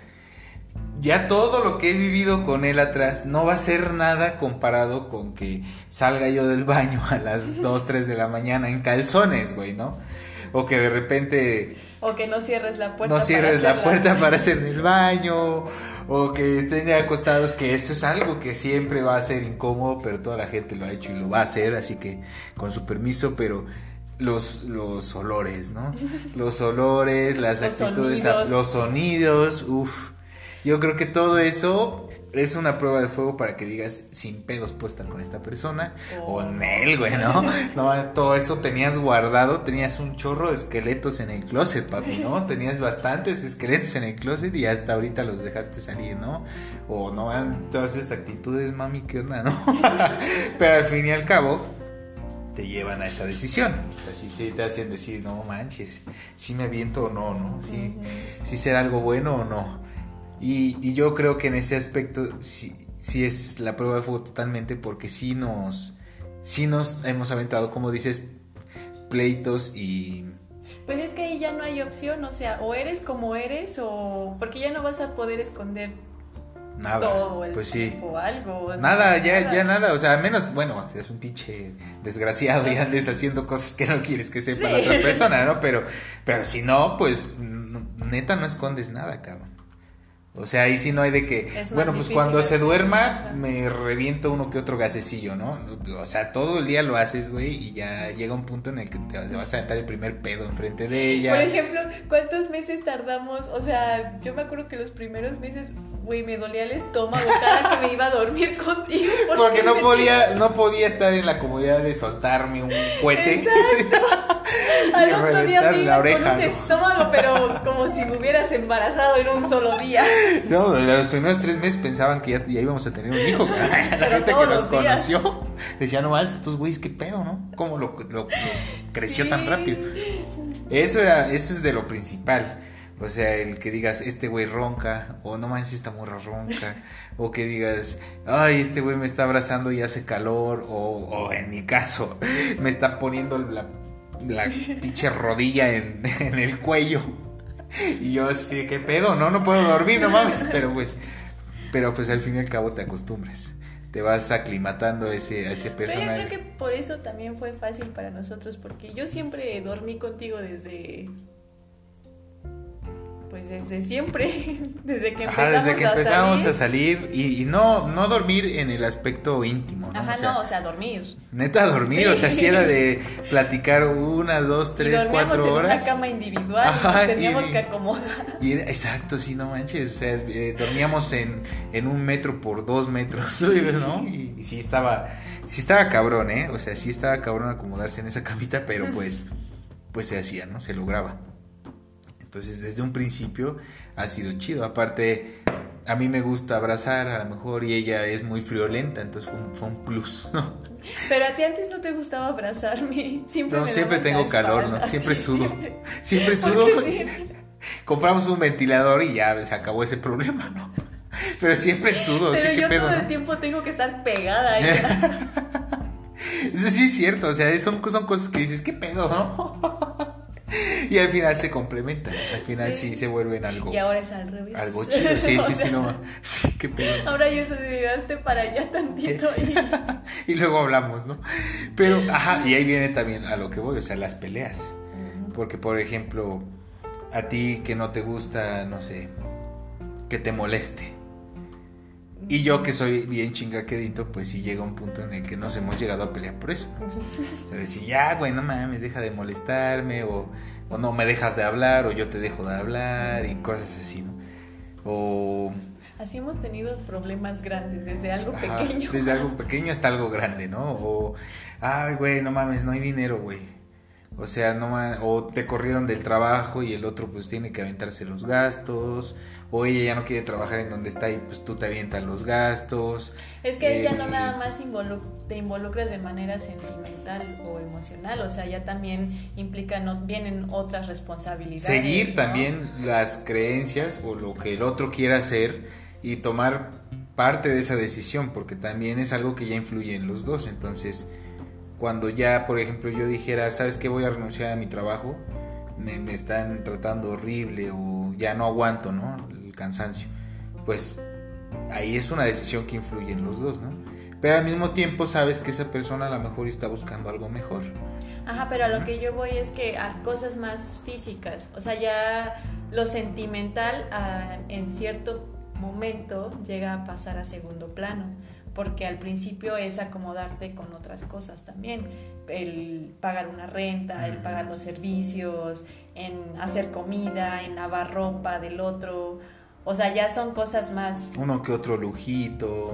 ya todo lo que he vivido con él atrás no va a ser nada comparado con que salga yo del baño a las 2, 3 de la mañana en calzones, güey, ¿no? O que de repente... O que no cierres la puerta. No cierres la puerta para hacer el baño, o que estén acostados, que eso es algo que siempre va a ser incómodo, pero toda la gente lo ha hecho y lo va a hacer, así que con su permiso, pero los, los olores, ¿no? Los olores, las actitudes, los sonidos, uff. Yo creo que todo eso es una prueba de fuego para que digas sin pedos puedo estar con esta persona o oh. en él, güey, ¿no? ¿no? Todo eso tenías guardado, tenías un chorro de esqueletos en el closet, papi, ¿no? Tenías bastantes esqueletos en el closet y hasta ahorita los dejaste salir, ¿no? O no, todas esas actitudes, mami, ¿qué onda, no? Pero al fin y al cabo te llevan a esa decisión. O sea, si te hacen decir, no manches, si me aviento o no, ¿no? Si, si será algo bueno o no. Y, yo creo que en ese aspecto sí, sí, es la prueba de fuego totalmente porque sí nos, sí nos hemos aventado, como dices, pleitos y... Pues es que ahí ya no hay opción, o sea, o eres como eres o... porque ya no vas a poder esconder Nada. Todo el pues sí. tiempo, algo. o sea, Nada, ya, ya nada, o sea, menos, bueno, es un pinche desgraciado y andes haciendo cosas que no quieres que sepa la Sí. otra persona, ¿no? Pero, pero si no, pues, neta no escondes nada, cabrón. O sea, ahí sí no hay de que, bueno, pues cuando se duerma me reviento uno que otro gasecillo, ¿no? O sea, todo el día lo haces, güey, y ya llega un punto en el que te vas a aventar el primer pedo enfrente de ella. Por ejemplo, ¿cuántos meses tardamos? O sea, yo me acuerdo que los primeros meses, güey, me dolía el estómago cada que me iba a dormir contigo. Porque no podía, no podía estar en la comodidad de soltarme un cohete. Al otro día me la iba oreja, con un ¿no? estómago, pero como si me hubieras embarazado en un solo día. No, de los primeros tres meses pensaban que ya, ya íbamos a tener un hijo. La Pero gente que nos conoció decía, no más, estos güeyes, qué pedo, ¿no? ¿Cómo lo, lo- lo creció tan rápido? Eso, era, eso es de lo principal. O sea, el que digas, este güey ronca, o no manches, esta morra ronca, o que digas, ay, este güey me está abrazando y hace calor, o, o en mi caso, me está poniendo la, la pinche rodilla en, en el cuello. Y yo así, ¿qué pedo? No, no puedo dormir, no mames. Pero pues, pero pues al fin y al cabo te acostumbras. Te vas aclimatando a ese, a ese Pero yo personaje. creo que por eso también fue fácil para nosotros, porque yo siempre dormí contigo desde. Desde siempre, desde que empezamos, Ajá, desde que empezamos salir. a salir y, y no, no dormir en el aspecto íntimo, ¿no? Ajá, O sea, no, o sea, dormir. Neta dormir, o sea, si era de platicar una, dos, y tres, dormíamos cuatro en horas. una cama individual, Ajá, y teníamos y- que acomodar. Y exacto, sí, no manches, o sea, eh, dormíamos en, en un metro por dos metros, ¿no? Y, y sí estaba, sí estaba cabrón, ¿eh? O sea, sí estaba cabrón acomodarse en esa camita, pero pues, pues se hacía, ¿no? Se lograba. Entonces, desde un principio ha sido chido. Aparte, a mí me gusta abrazar, a lo mejor, y ella es muy friolenta, entonces fue un, fue un plus, ¿no? Pero a ti antes no te gustaba abrazarme. Siempre No, me siempre tengo calor, ¿no? Siempre sí, sudo. siempre. Siempre ¿Por sudo. sí? Compramos un ventilador y ya se acabó ese problema, ¿no? Pero siempre sudo, Pero sí, yo pedo, todo ¿no? el tiempo tengo que estar pegada a ella. Eso sí es cierto, o sea, son, son cosas que dices, qué pedo, ¿no? Y al final se complementan, al final sí, Sí. se vuelven algo, Y ahora es al revés. algo chido, sí, sí, sí, no, sí, qué pedo. Ahora yo se hazte para allá tantito y... Y luego hablamos, ¿no? Pero, ajá, y ahí viene también a lo que voy, o sea, las peleas. Porque, por ejemplo, a ti que no te gusta, no sé, que te moleste. Y yo que soy bien chingaquedito, pues sí llega un punto en el que nos hemos llegado a pelear por eso. O sea, decir, ya, güey, no mames, deja de molestarme, o, o no me dejas de hablar, o yo te dejo de hablar, y cosas así, ¿no? O... Así hemos tenido problemas grandes, desde algo Ajá, pequeño. Desde algo pequeño hasta algo grande, ¿no? O, ay, güey, no mames, no hay dinero, güey. O sea, no ma- o te corrieron del trabajo y el otro pues tiene que aventarse los gastos, o ella ya no quiere trabajar en donde está y pues tú te avientas los gastos. Es que ya Eh, no nada más te involucras de manera sentimental o emocional, o sea, ya también implica, no, vienen otras responsabilidades. Seguir ¿no? también las creencias o lo que el otro quiera hacer y tomar parte de esa decisión, porque también es algo que ya influye en los dos. Entonces, cuando ya, por ejemplo, yo dijera, ¿sabes qué? Voy a renunciar a mi trabajo, me, me están tratando horrible o ya no aguanto, ¿no? Cansancio. Pues ahí es una decisión que influye en los dos, ¿no? Pero al mismo tiempo sabes que esa persona a lo mejor está buscando algo mejor. Ajá, pero a lo que yo voy es que a cosas más físicas, o sea, ya lo sentimental ah, en cierto momento llega a pasar a segundo plano, porque al principio es acomodarte con otras cosas también, el pagar una renta, el pagar los servicios, en hacer comida, en lavar ropa del otro, o sea, ya son cosas más... Uno que otro lujito,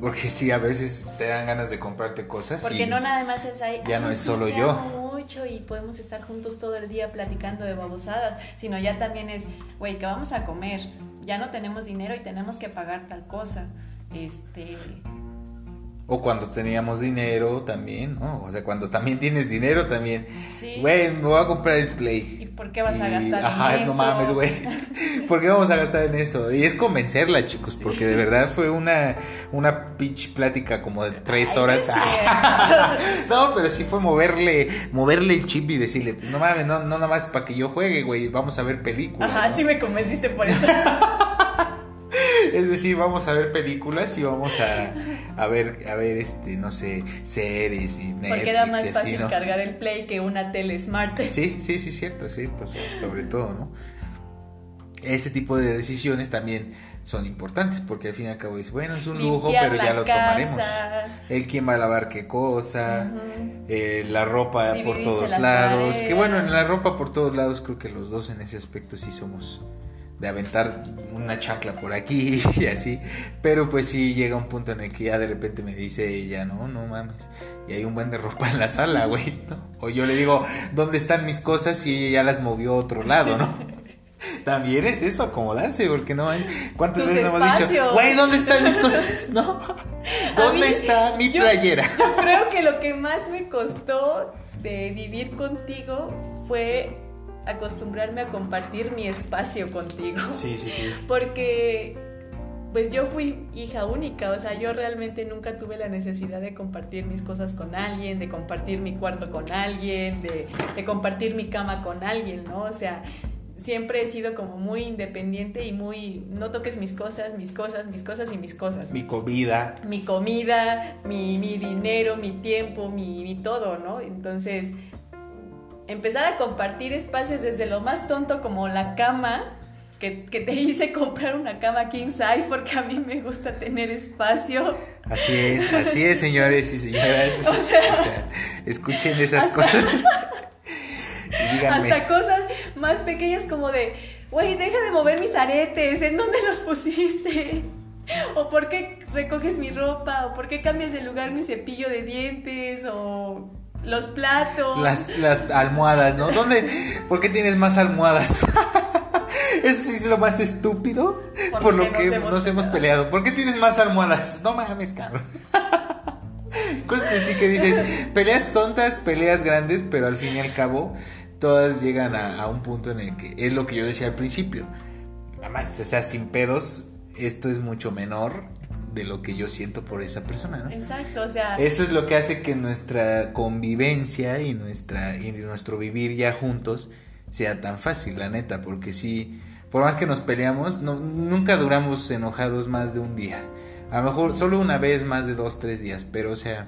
porque sí, a veces te dan ganas de comprarte cosas. Porque y- no nada más es ahí. ya no "Ay, es sí, solo yo". mucho y podemos estar juntos todo el día platicando de babosadas, sino ya también es, güey, que vamos a comer, ya no tenemos dinero y tenemos que pagar tal cosa. Este, O cuando teníamos dinero también, ¿no? O sea, cuando también tienes dinero también. sí. Güey, me voy a comprar el Play. ¿Y por qué vas a gastar Ajá, en no eso? mames, güey. ¿Por qué vamos a gastar en eso? Y es convencerla, chicos, porque de verdad fue una, una pitch plática como de tres Ay, horas. no no, pero sí fue moverle, moverle el chip y decirle, no mames, no, no nada más para que yo juegue, güey, vamos a ver películas. Ajá, ¿no? sí me convenciste por eso. Es decir, vamos a ver películas y vamos a, ver, a ver, este, no sé, series y Netflix. Porque era más fácil cargar el Play que una tele smart. Sí, sí, sí, cierto, cierto, sobre todo, ¿no? Ese tipo de decisiones también son importantes porque al fin y al cabo es bueno, es un lujo, pero ya lo tomaremos. El quién va a lavar qué cosa, eh, la ropa por todos lados. Que bueno, en la ropa por todos lados creo que los dos en ese aspecto sí somos de aventar una chacla por aquí y así. Pero pues sí llega un punto en el que ya de repente me dice ella, no, no mames. Y hay un buen de ropa en la sala, güey. O yo le digo, ¿dónde están mis cosas? Y ella ya las movió a otro lado, ¿no? También es eso, acomodarse, porque no hay. ¿Cuántas veces nos hemos dicho, güey, ¿dónde están mis cosas? ¿No? ¿Dónde está mi playera? Yo creo que lo que más me costó de vivir contigo fue acostumbrarme a compartir mi espacio contigo. Sí, sí, sí. Porque pues yo fui hija única, o sea, yo realmente nunca tuve la necesidad de compartir mis cosas con alguien, de compartir mi cuarto con alguien, de, de compartir mi cama con alguien, ¿no? O sea, siempre he sido como muy independiente y muy, no toques mis cosas, mis cosas, mis cosas y mis cosas. Mi comida. Mi comida, mi, mi dinero, mi tiempo, mi, mi, todo, ¿no? Entonces, empezar a compartir espacios desde lo más tonto como la cama, que, que, te hice comprar una cama king size porque a mí me gusta tener espacio. Así es, así es, señores y señoras. O sea, escuchen esas cosas. Hasta cosas más pequeñas como de, güey, deja de mover mis aretes, ¿en dónde los pusiste? O por qué recoges mi ropa, o por qué cambias de lugar mi cepillo de dientes, o los platos. Las, las almohadas, ¿no? ¿Dónde? ¿Por qué tienes más almohadas? Eso sí es lo más estúpido por, lo que nos hemos, peleado. ¿Por qué tienes más almohadas? No mames, cabrón. Cosas así que dices, peleas tontas, peleas grandes, pero al fin y al cabo todas llegan a, un punto en el que es lo que yo decía al principio. Además, o sea, sin pedos, esto es mucho menor de lo que yo siento por esa persona, ¿no? Exacto, o sea... Eso es lo que hace que nuestra convivencia y, nuestra, y nuestro vivir ya juntos sea tan fácil, la neta, porque si, por más que nos peleamos, no, nunca duramos enojados más de un día. A lo mejor solo una vez más de dos, tres días, pero o sea,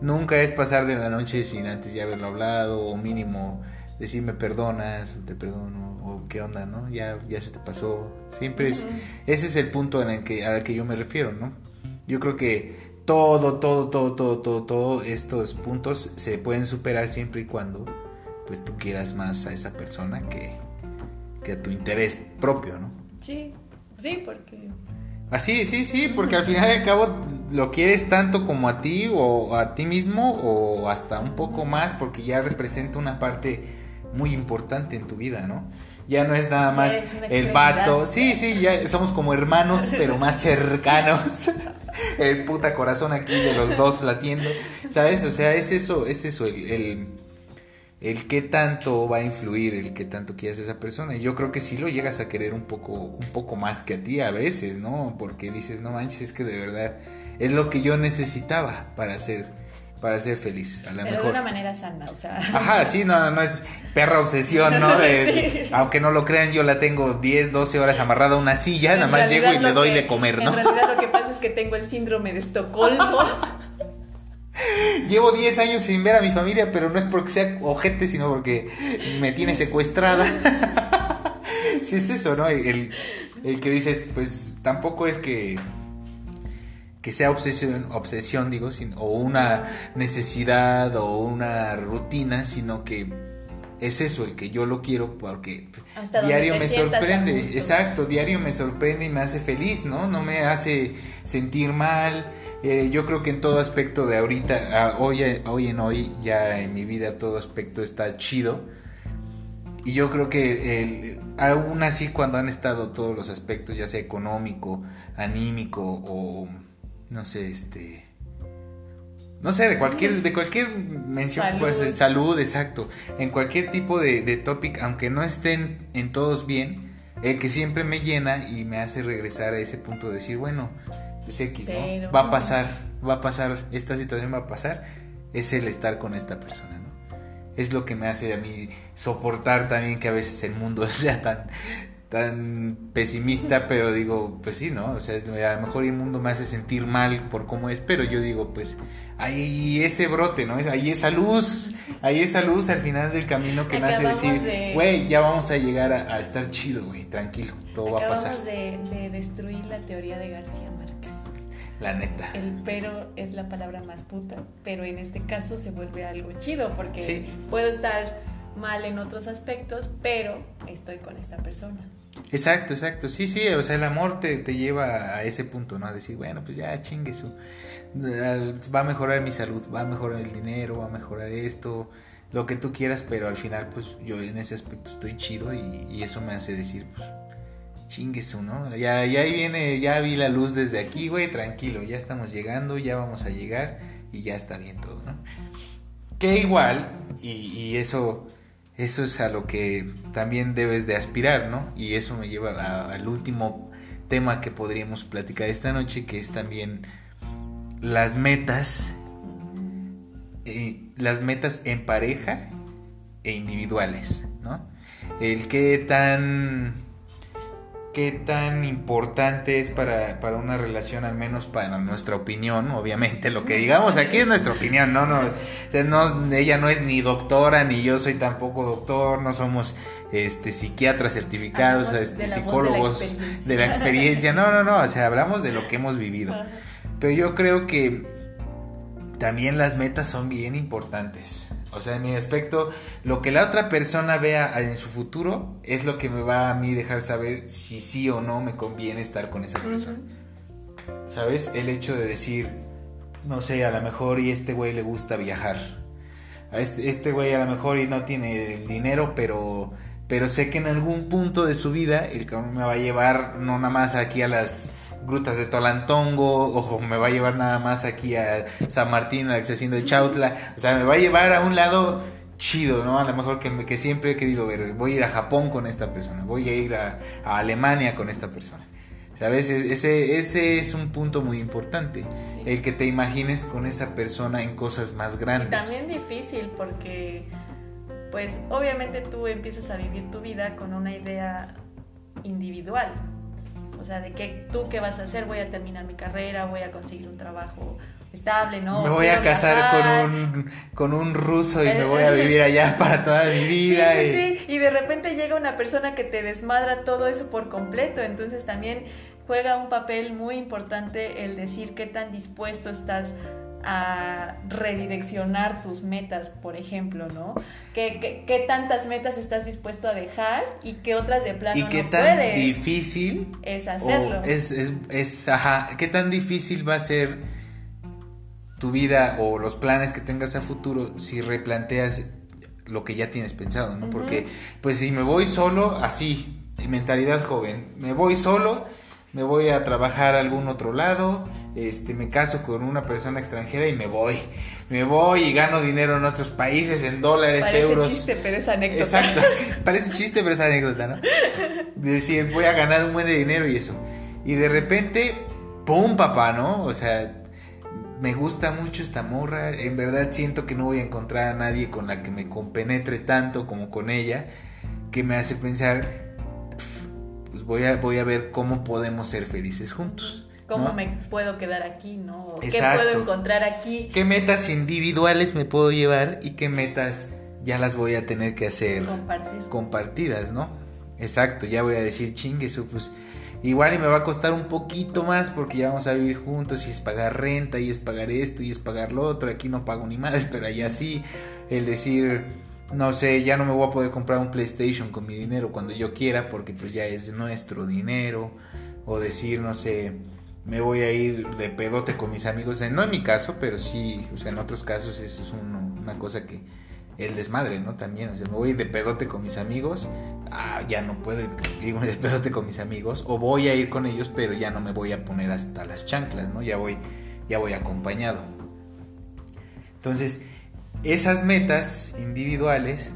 nunca es pasar de la noche sin antes ya haberlo hablado o mínimo decir me perdonas, o te perdono, o qué onda, ¿no? Ya, ya se te pasó. Siempre es, ese es el punto en el que, al que yo me refiero, ¿no? Yo creo que todo, todo, todo, todo, todo, todos estos puntos se pueden superar siempre y cuando, pues tú quieras más a esa persona que, que a tu interés propio, ¿no? Sí, sí, porque... Así, sí, sí, porque al final y al cabo lo quieres tanto como a ti o a ti mismo o hasta un poco más porque ya representa una parte muy importante en tu vida, ¿no? Ya no es nada más el vato. Sí, sí, ya somos como hermanos, pero más cercanos. el puta corazón aquí de los dos latiendo. ¿Sabes? O sea, es eso, es eso, el, el, el qué tanto va a influir, el qué tanto quieres a esa persona. Y yo creo que sí lo llegas a querer un poco, un poco más que a ti a veces, ¿no? Porque dices, no manches, es que de verdad es lo que yo necesitaba para ser para ser feliz. A lo Pero de una manera sana, o sea. Ajá, sí, no, no es perra obsesión, ¿no? Aunque no lo crean, yo la tengo 10, 12 horas amarrada a una silla, nada más llego y le doy de comer, ¿no? En realidad lo que pasa es que tengo el síndrome de Estocolmo. Llevo 10 años sin ver a mi familia, pero no es porque sea ojete, sino porque me tiene secuestrada. sí es eso, ¿no? El, el que dices, pues tampoco es que que sea obsesión, obsesión digo, sin, o una necesidad o una rutina, sino que es eso, el que yo lo quiero porque diario me sorprende, exacto, diario me sorprende y me hace feliz, ¿no? No me hace sentir mal. Eh, yo creo que en todo aspecto de ahorita, hoy, hoy en hoy, ya en mi vida todo aspecto está chido. Y yo creo que el, aún así cuando han estado todos los aspectos, ya sea económico, anímico o no sé, este no sé, de cualquier, de cualquier mención salud. puede ser salud, exacto, en cualquier tipo de, de topic, aunque no estén en todos bien, el que siempre me llena y me hace regresar a ese punto de decir, bueno, pues X, ¿no? Va a pasar, va a pasar, esta situación va a pasar, es el estar con esta persona, ¿no? Es lo que me hace a mí soportar también que a veces el mundo sea tan, tan pesimista, pero digo, pues sí, ¿no? O sea, a lo mejor el mundo me hace sentir mal por cómo es, pero yo digo, pues hay ese brote, ¿no? Hay esa luz, hay esa luz al final del camino que me hace decir, güey, ya vamos a llegar a, estar chido, güey, tranquilo, todo va a pasar. De, de destruir la teoría de García Márquez. La neta. El pero es la palabra más puta, pero en este caso se vuelve algo chido porque puedo estar mal en otros aspectos, pero estoy con esta persona. Exacto, exacto. Sí, sí, o sea, el amor te, te lleva a ese punto, ¿no? A decir, bueno, pues ya chingue su. Va a mejorar mi salud, va a mejorar el dinero, va a mejorar esto, lo que tú quieras, pero al final, pues yo en ese aspecto estoy chido y, y eso me hace decir, pues chinguesu, ¿no? Ya, ya ahí viene, ya vi la luz desde aquí, güey, tranquilo, ya estamos llegando, ya vamos a llegar y ya está bien todo, ¿no? Que igual, y, y eso, eso es a lo que también debes de aspirar, ¿no? Y eso me lleva al último tema que podríamos platicar esta noche, que es también las metas, eh, las metas en pareja e individuales, ¿no? El que tan qué tan importante es para, para, una relación, al menos para nuestra opinión, obviamente, lo que digamos aquí es nuestra opinión, no, no, no, ella no es ni doctora, ni yo soy tampoco doctor, no somos este psiquiatras certificados, este, psicólogos de la, de la, experiencia, no, no, no, o sea, hablamos de lo que hemos vivido. Pero yo creo que también las metas son bien importantes. O sea, en mi aspecto, lo que la otra persona vea en su futuro es lo que me va a mí dejar saber si sí o no me conviene estar con esa persona. ¿Sabes? El hecho de decir, no sé, a lo mejor y este güey le gusta viajar. A este, este güey a lo mejor y no tiene dinero, pero, pero sé que en algún punto de su vida el que me va a llevar no nada más aquí a las grutas de Tolantongo, o me va a llevar nada más aquí a San Martín, a la accesión de Chautla, o sea, me va a llevar a un lado chido, ¿no? A lo mejor que, que siempre he querido ver, voy a ir a Japón con esta persona, voy a ir a, Alemania con esta persona. ¿Sabes? Ese, ese es un punto muy importante. El que te imagines con esa persona en cosas más grandes. también difícil porque, pues, obviamente tú empiezas a vivir tu vida con una idea individual. O sea, de que tú qué vas a hacer, voy a terminar mi carrera, voy a conseguir un trabajo estable, ¿no? Me voy a casar con un, con un ruso y me voy a vivir allá para toda mi vida. Sí, sí, sí, y de repente llega una persona que te desmadra todo eso por completo, entonces también juega un papel muy importante el decir qué tan dispuesto estás a redireccionar tus metas, por ejemplo, ¿no? ¿Qué, qué, tantas metas estás dispuesto a dejar y qué otras de plano ¿Y qué tan difícil es hacerlo? Es, es, es, ajá, ¿qué tan difícil va a ser tu vida o los planes que tengas a futuro si replanteas lo que ya tienes pensado, ¿no? Porque, pues si me voy solo, así, mentalidad joven, me voy solo me voy a trabajar a algún otro lado, este, me caso con una persona extranjera y me voy. Me voy y gano dinero en otros países, en dólares, parece euros. Parece chiste, pero es anécdota. Exacto, parece chiste, pero es anécdota, ¿no? Decir, voy a ganar un buen de dinero y eso. Y de repente, ¡pum, papá, ¿no? O sea, me gusta mucho esta morra. En verdad siento que no voy a encontrar a nadie con la que me compenetre tanto como con ella, que me hace pensar pues voy a, voy a ver cómo podemos ser felices juntos. ¿Cómo me puedo quedar aquí, no? ¿Qué puedo encontrar aquí? ¿Qué metas individuales me puedo llevar y qué metas ya las voy a tener que hacer compartidas, ¿no? Exacto, ya voy a decir, chingue eso, pues igual y me va a costar un poquito más porque ya vamos a vivir juntos y es pagar renta y es pagar esto y es pagar lo otro, aquí no pago ni más, pero allá sí, el decir no sé, ya no me voy a poder comprar un PlayStation con mi dinero cuando yo quiera porque pues ya es nuestro dinero o decir, no sé, me voy a ir de pedote con mis amigos, no en mi caso, pero sí, o sea, en otros casos eso es una cosa que el desmadre, ¿no? También, o sea, me voy de pedote con mis amigos, ah, ya no puedo irme de pedote con mis amigos, o voy a ir con ellos, pero ya no me voy a poner hasta las chanclas, ¿no? Ya voy, ya voy acompañado. Entonces, esas metas individuales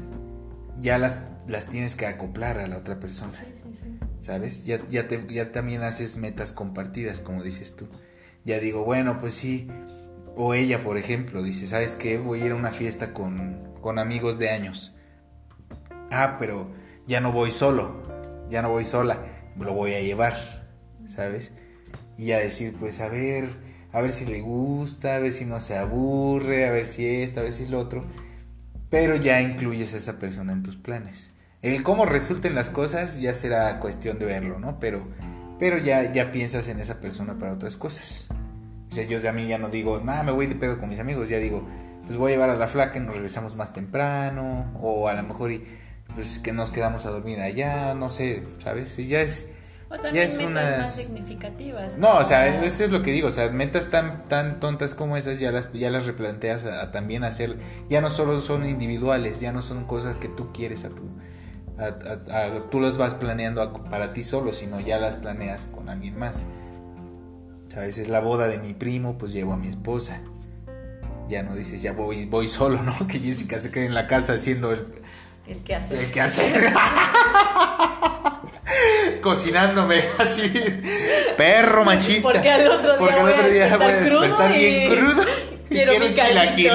ya las, las tienes que acoplar a la otra persona. ¿Sabes? Ya, ya, te, ya también haces metas compartidas, como dices tú. Ya digo, bueno, pues sí. O ella, por ejemplo, dice, ¿sabes qué? Voy a ir a una fiesta con, con amigos de años. Ah, pero ya no voy solo. ya no voy sola, lo voy a llevar, ¿sabes? Y a decir, pues a ver, a ver si le gusta, a ver si no se aburre, a ver si esto, a ver si lo otro. Pero ya incluyes a esa persona en tus planes. El cómo resulten las cosas ya será cuestión de verlo, ¿no? Pero, pero ya, ya piensas en esa persona para otras cosas. O sea, yo a mí ya no digo, nada, me voy de pedo con mis amigos, ya digo, pues voy a llevar a la flaca y nos regresamos más temprano, o a lo mejor y, pues que nos quedamos a dormir allá, no sé, ¿sabes? Y ya es o también es metas más significativas. No, o sea, eso es lo que digo, o sea, metas tan tan tontas como esas ya las ya las replanteas a, también hacer, ya no solo son individuales, ya no son cosas que tú quieres a tu a, tú las vas planeando para ti solo, sino ya las planeas con alguien más. ¿Sabes? Es la boda de mi primo, pues llevo a mi esposa. Ya no dices, ya voy, voy solo, ¿no? Que Jessica se quede en la casa haciendo el, el que hacer. El que hacer. cocinándome así. Perro machista. Porque al otro día, Porque al otro día voy a despertar bien crudo. Quiero, quiero un chilaquil.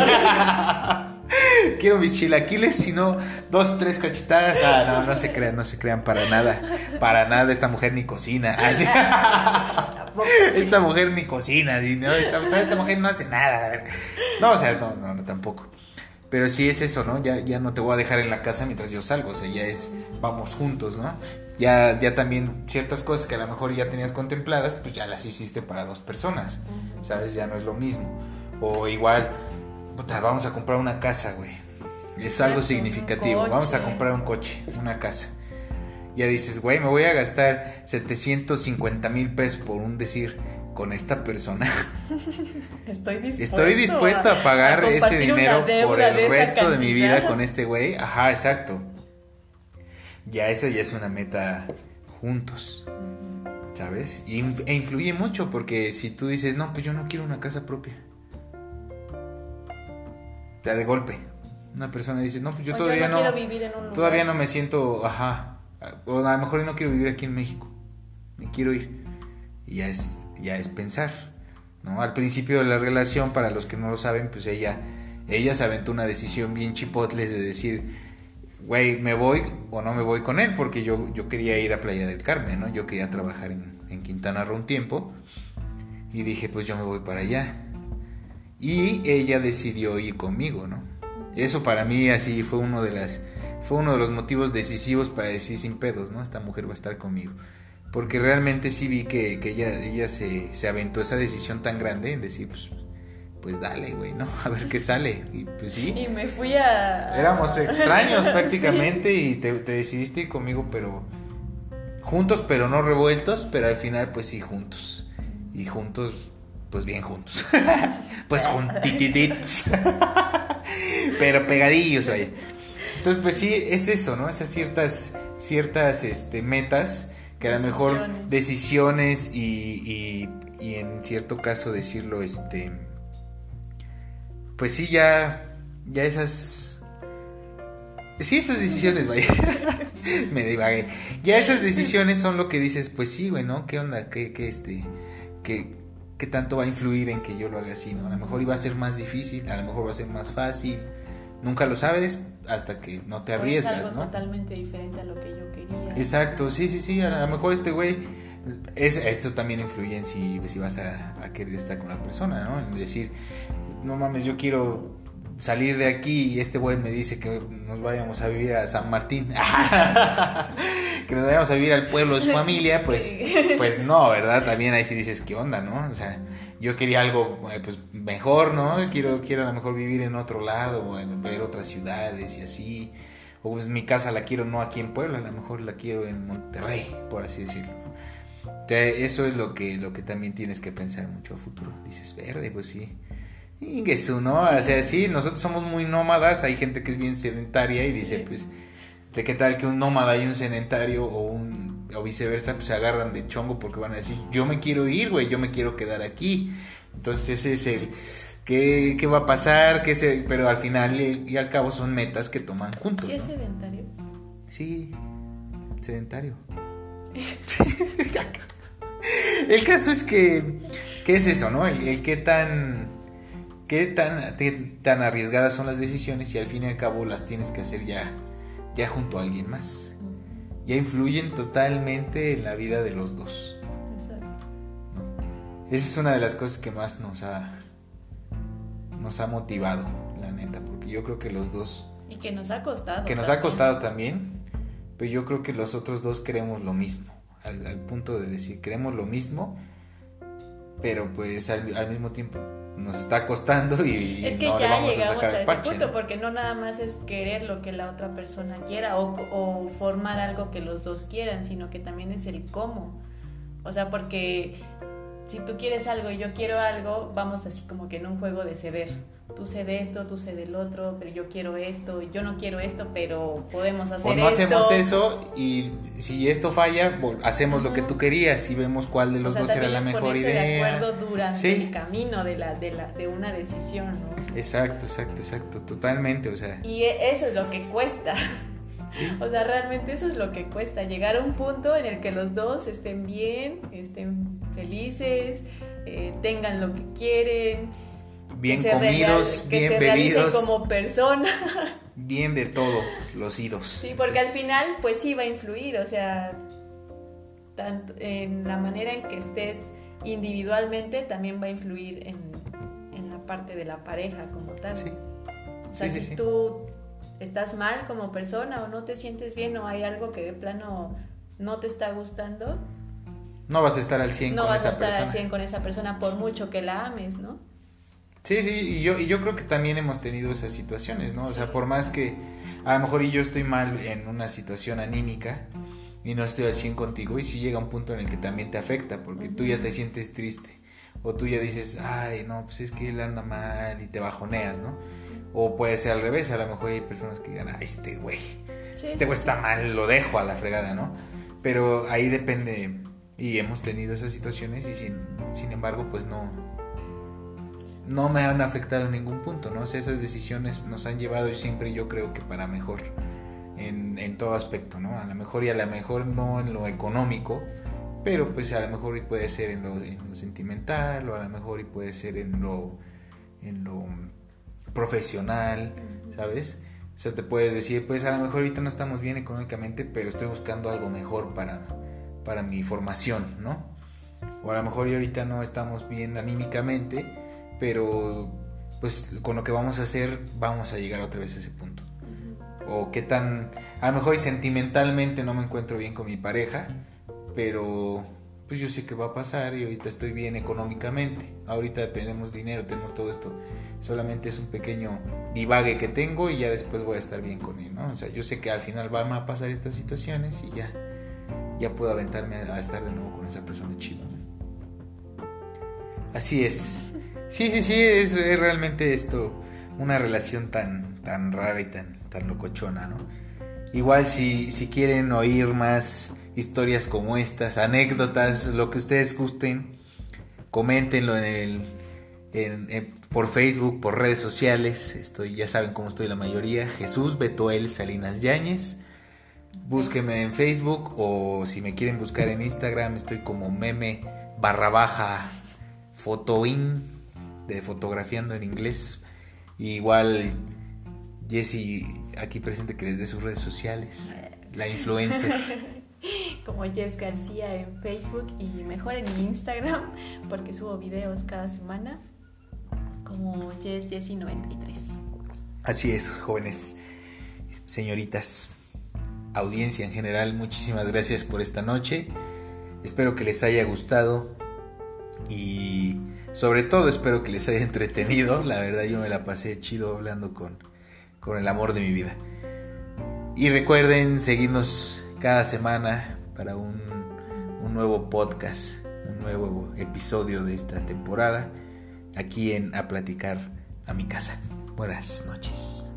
quiero mis chilaquiles, si no, dos, tres cachetadas. Ah, no, no se crean, no se crean para nada. Para nada, esta mujer ni cocina. esta mujer ni cocina. ¿no? Esta, esta, mujer no hace nada. No, o sea, no, no, no tampoco. Pero sí es eso, ¿no? Ya, ya no te voy a dejar en la casa mientras yo salgo, o sea, ya es, vamos juntos, ¿no? Ya, ya también ciertas cosas que a lo mejor ya tenías contempladas, pues ya las hiciste para dos personas, ¿sabes? Ya no es lo mismo. O igual, puta, vamos a comprar una casa, güey. Es algo significativo. Vamos a comprar un coche, una casa. Ya dices, güey, me voy a gastar 750 mil pesos por un decir con esta persona. Estoy dispuesto, Estoy dispuesto a, pagar ese dinero por el resto de mi vida con este güey. Ajá, exacto. Ya esa ya es una meta juntos. ¿Sabes? Y, e influye mucho porque si tú dices, no, pues yo no quiero una casa propia. te de golpe. Una persona dice, no, pues yo todavía no. todavía no me siento, ajá. O a lo mejor no quiero vivir aquí en México. Me quiero ir. Y ya es ya es pensar, ¿no? Al principio de la relación, para los que no lo saben, pues ella, ella se aventó una decisión bien chipotles de decir, güey, me voy o no me voy con él, porque yo, yo quería ir a Playa del Carmen, ¿no? Yo quería trabajar en, en Quintana Roo un tiempo y dije, pues yo me voy para allá. Y ella decidió ir conmigo, ¿no? Eso para mí así fue uno de las fue uno de los motivos decisivos para decir sin pedos, ¿no? Esta mujer va a estar conmigo porque realmente sí vi que, ella, ella se, se, aventó esa decisión tan grande en decir, pues, pues dale, güey, ¿no? A ver qué sale. Y pues sí. Y me fui a... Éramos extraños prácticamente y te, decidiste ir conmigo, pero juntos, pero no revueltos, pero al final pues sí juntos. Y juntos, pues bien juntos. pues juntititis. pero pegadillos, güey. Entonces, pues sí, es eso, ¿no? Esas ciertas, ciertas este, metas que a lo mejor decisiones y, y, en cierto caso decirlo, este, pues sí, ya, ya esas, sí, esas decisiones, vaya, me divagué, ya esas decisiones son lo que dices, pues sí, güey, ¿no? ¿Qué onda? ¿Qué, qué este, qué, qué tanto va a influir en que yo lo haga así, ¿no? A lo mejor iba a ser más difícil, a lo mejor va a ser más fácil, nunca lo sabes hasta que no te arriesgas, es algo ¿no? totalmente diferente a lo que yo quería. Exacto, sí, sí, sí, a lo mejor este güey, es, eso también influye en si, si vas a, querer estar con una persona, ¿no? En decir, no mames, yo quiero salir de aquí y este güey me dice que nos vayamos a vivir a San Martín, que nos vayamos a vivir al pueblo de su familia, pues, pues no, ¿verdad? También ahí sí dices, ¿qué onda, no? O sea, yo quería algo eh, pues mejor, ¿no? Quiero, quiero a lo mejor vivir en otro lado, o ver otras ciudades y así. O pues mi casa la quiero no aquí en Puebla, a lo mejor la quiero en Monterrey, por así decirlo. Entonces, eso es lo que, lo que también tienes que pensar mucho a futuro. Dices, verde, pues sí. Eso, ¿no? O sea, sí, nosotros somos muy nómadas, hay gente que es bien sedentaria y dice, pues, ¿de qué tal que un nómada y un sedentario o un o viceversa, pues se agarran de chongo porque van a decir, yo me quiero ir, güey, yo me quiero quedar aquí. Entonces ese es el, ¿qué, qué va a pasar? ¿Qué se, pero al final y, al cabo son metas que toman juntos. ¿Qué es sedentario? Sí, sedentario. el caso es que, ¿qué es eso, no? El, el qué tan, qué tan, tan arriesgadas son las decisiones y al fin y al cabo las tienes que hacer ya, ya junto a alguien más. ya influyen totalmente en la vida de los dos. Esa es una de las cosas que más nos ha nos ha motivado, la neta, porque yo creo que los dos y que nos ha costado. Que nos ha costado también, pero yo creo que los otros dos queremos lo mismo, al, punto de decir, queremos lo mismo, pero pues al, mismo tiempo nos está costando y es que no ya le vamos a sacar el parche. Punto, Porque no nada más es querer lo que la otra persona quiera o, o formar algo que los dos quieran, sino que también es el cómo. O sea, porque si tú quieres algo y yo quiero algo, vamos así como que en un juego de ceder. Tú cede esto, tú cede el otro, pero yo quiero esto, yo no quiero esto, pero podemos hacer o no hacemos eso y si esto falla, hacemos lo que tú querías y vemos cuál de los dos era la mejor idea. de acuerdo durante el camino de, la, de, la, de una decisión, Exacto, exacto, exacto, totalmente, o sea. Y e, eso es lo que cuesta. O sea, realmente eso es lo que cuesta, llegar a un punto en el que los dos estén bien, estén felices, eh, tengan lo que quieren. Bien comidos, que bien se bebidos. como persona. Bien de todo, los idos. Sí, porque al final pues sí va a influir, o sea, tanto en la manera en que estés individualmente también va a influir en, en la parte de la pareja como tal. Sí. O sea, si tú estás mal como persona o no te sientes bien o hay algo que de plano no te está gustando, no vas a estar al 100 no con esa persona. No vas a estar al 100 con esa persona por mucho que la ames, ¿no? Sí, sí, y yo, y yo creo que también hemos tenido esas situaciones, ¿no? O sea, por más que a lo mejor y yo estoy mal en una situación anímica y no estoy al 100 contigo, y si llega un punto en el que también te afecta, porque tú ya te sientes triste, o tú ya dices, ay, no, pues es que él anda mal y te bajoneas, ¿no? O puede ser al revés, a lo mejor hay personas que digan, ay, este güey, este güey está mal, lo dejo a la fregada, ¿no? Pero ahí depende, y hemos tenido esas situaciones y sin, sin embargo, pues no, no me han afectado en ningún punto, ¿no? O sea, esas decisiones nos han llevado y siempre yo creo que para mejor en, en todo aspecto, ¿no? A lo mejor y a lo mejor no en lo económico, pero pues a lo mejor y puede ser en lo, en lo sentimental o a lo mejor y puede ser en lo, en lo profesional, ¿sabes? O sea, te puedes decir, pues a lo mejor ahorita no estamos bien económicamente, pero estoy buscando algo mejor para, para mi formación, ¿no? O a lo mejor ahorita no estamos bien anímicamente, pero pues con lo que vamos a hacer vamos a llegar otra vez a ese punto. O qué tan, a lo mejor y sentimentalmente no me encuentro bien con mi pareja, pero pues yo sé que va a pasar y ahorita estoy bien económicamente. Ahorita tenemos dinero, tenemos todo esto solamente es un pequeño divague que tengo y ya después voy a estar bien con él, ¿no? O sea, yo sé que al final van a pasar estas situaciones y ya, ya puedo aventarme a estar de nuevo con esa persona chida. Así es. Sí, sí, sí, es, realmente esto una relación tan, tan rara y tan, tan locochona, ¿no? Igual si, si quieren oír más historias como estas, anécdotas, lo que ustedes gusten, coméntenlo en el por Facebook, por redes sociales. Estoy, ya saben cómo estoy la mayoría. Jesús Betuel Salinas Yáñez. Búsqueme en Facebook o si me quieren buscar en Instagram, estoy como meme barra baja fotoin de fotografiando en inglés. igual Jessy aquí presente que les dé sus redes sociales. La influencer. como Jess García en Facebook y mejor en Instagram porque subo videos cada semana como Jess Jessie 93. Así es, jóvenes, señoritas, audiencia en general, muchísimas gracias por esta noche. Espero que les haya gustado y sobre todo espero que les haya entretenido. La verdad yo me la pasé chido hablando con, con el amor de mi vida. Y recuerden seguirnos cada semana para un, nuevo podcast, un nuevo episodio de esta temporada aquí en A Platicar a mi casa. Buenas noches.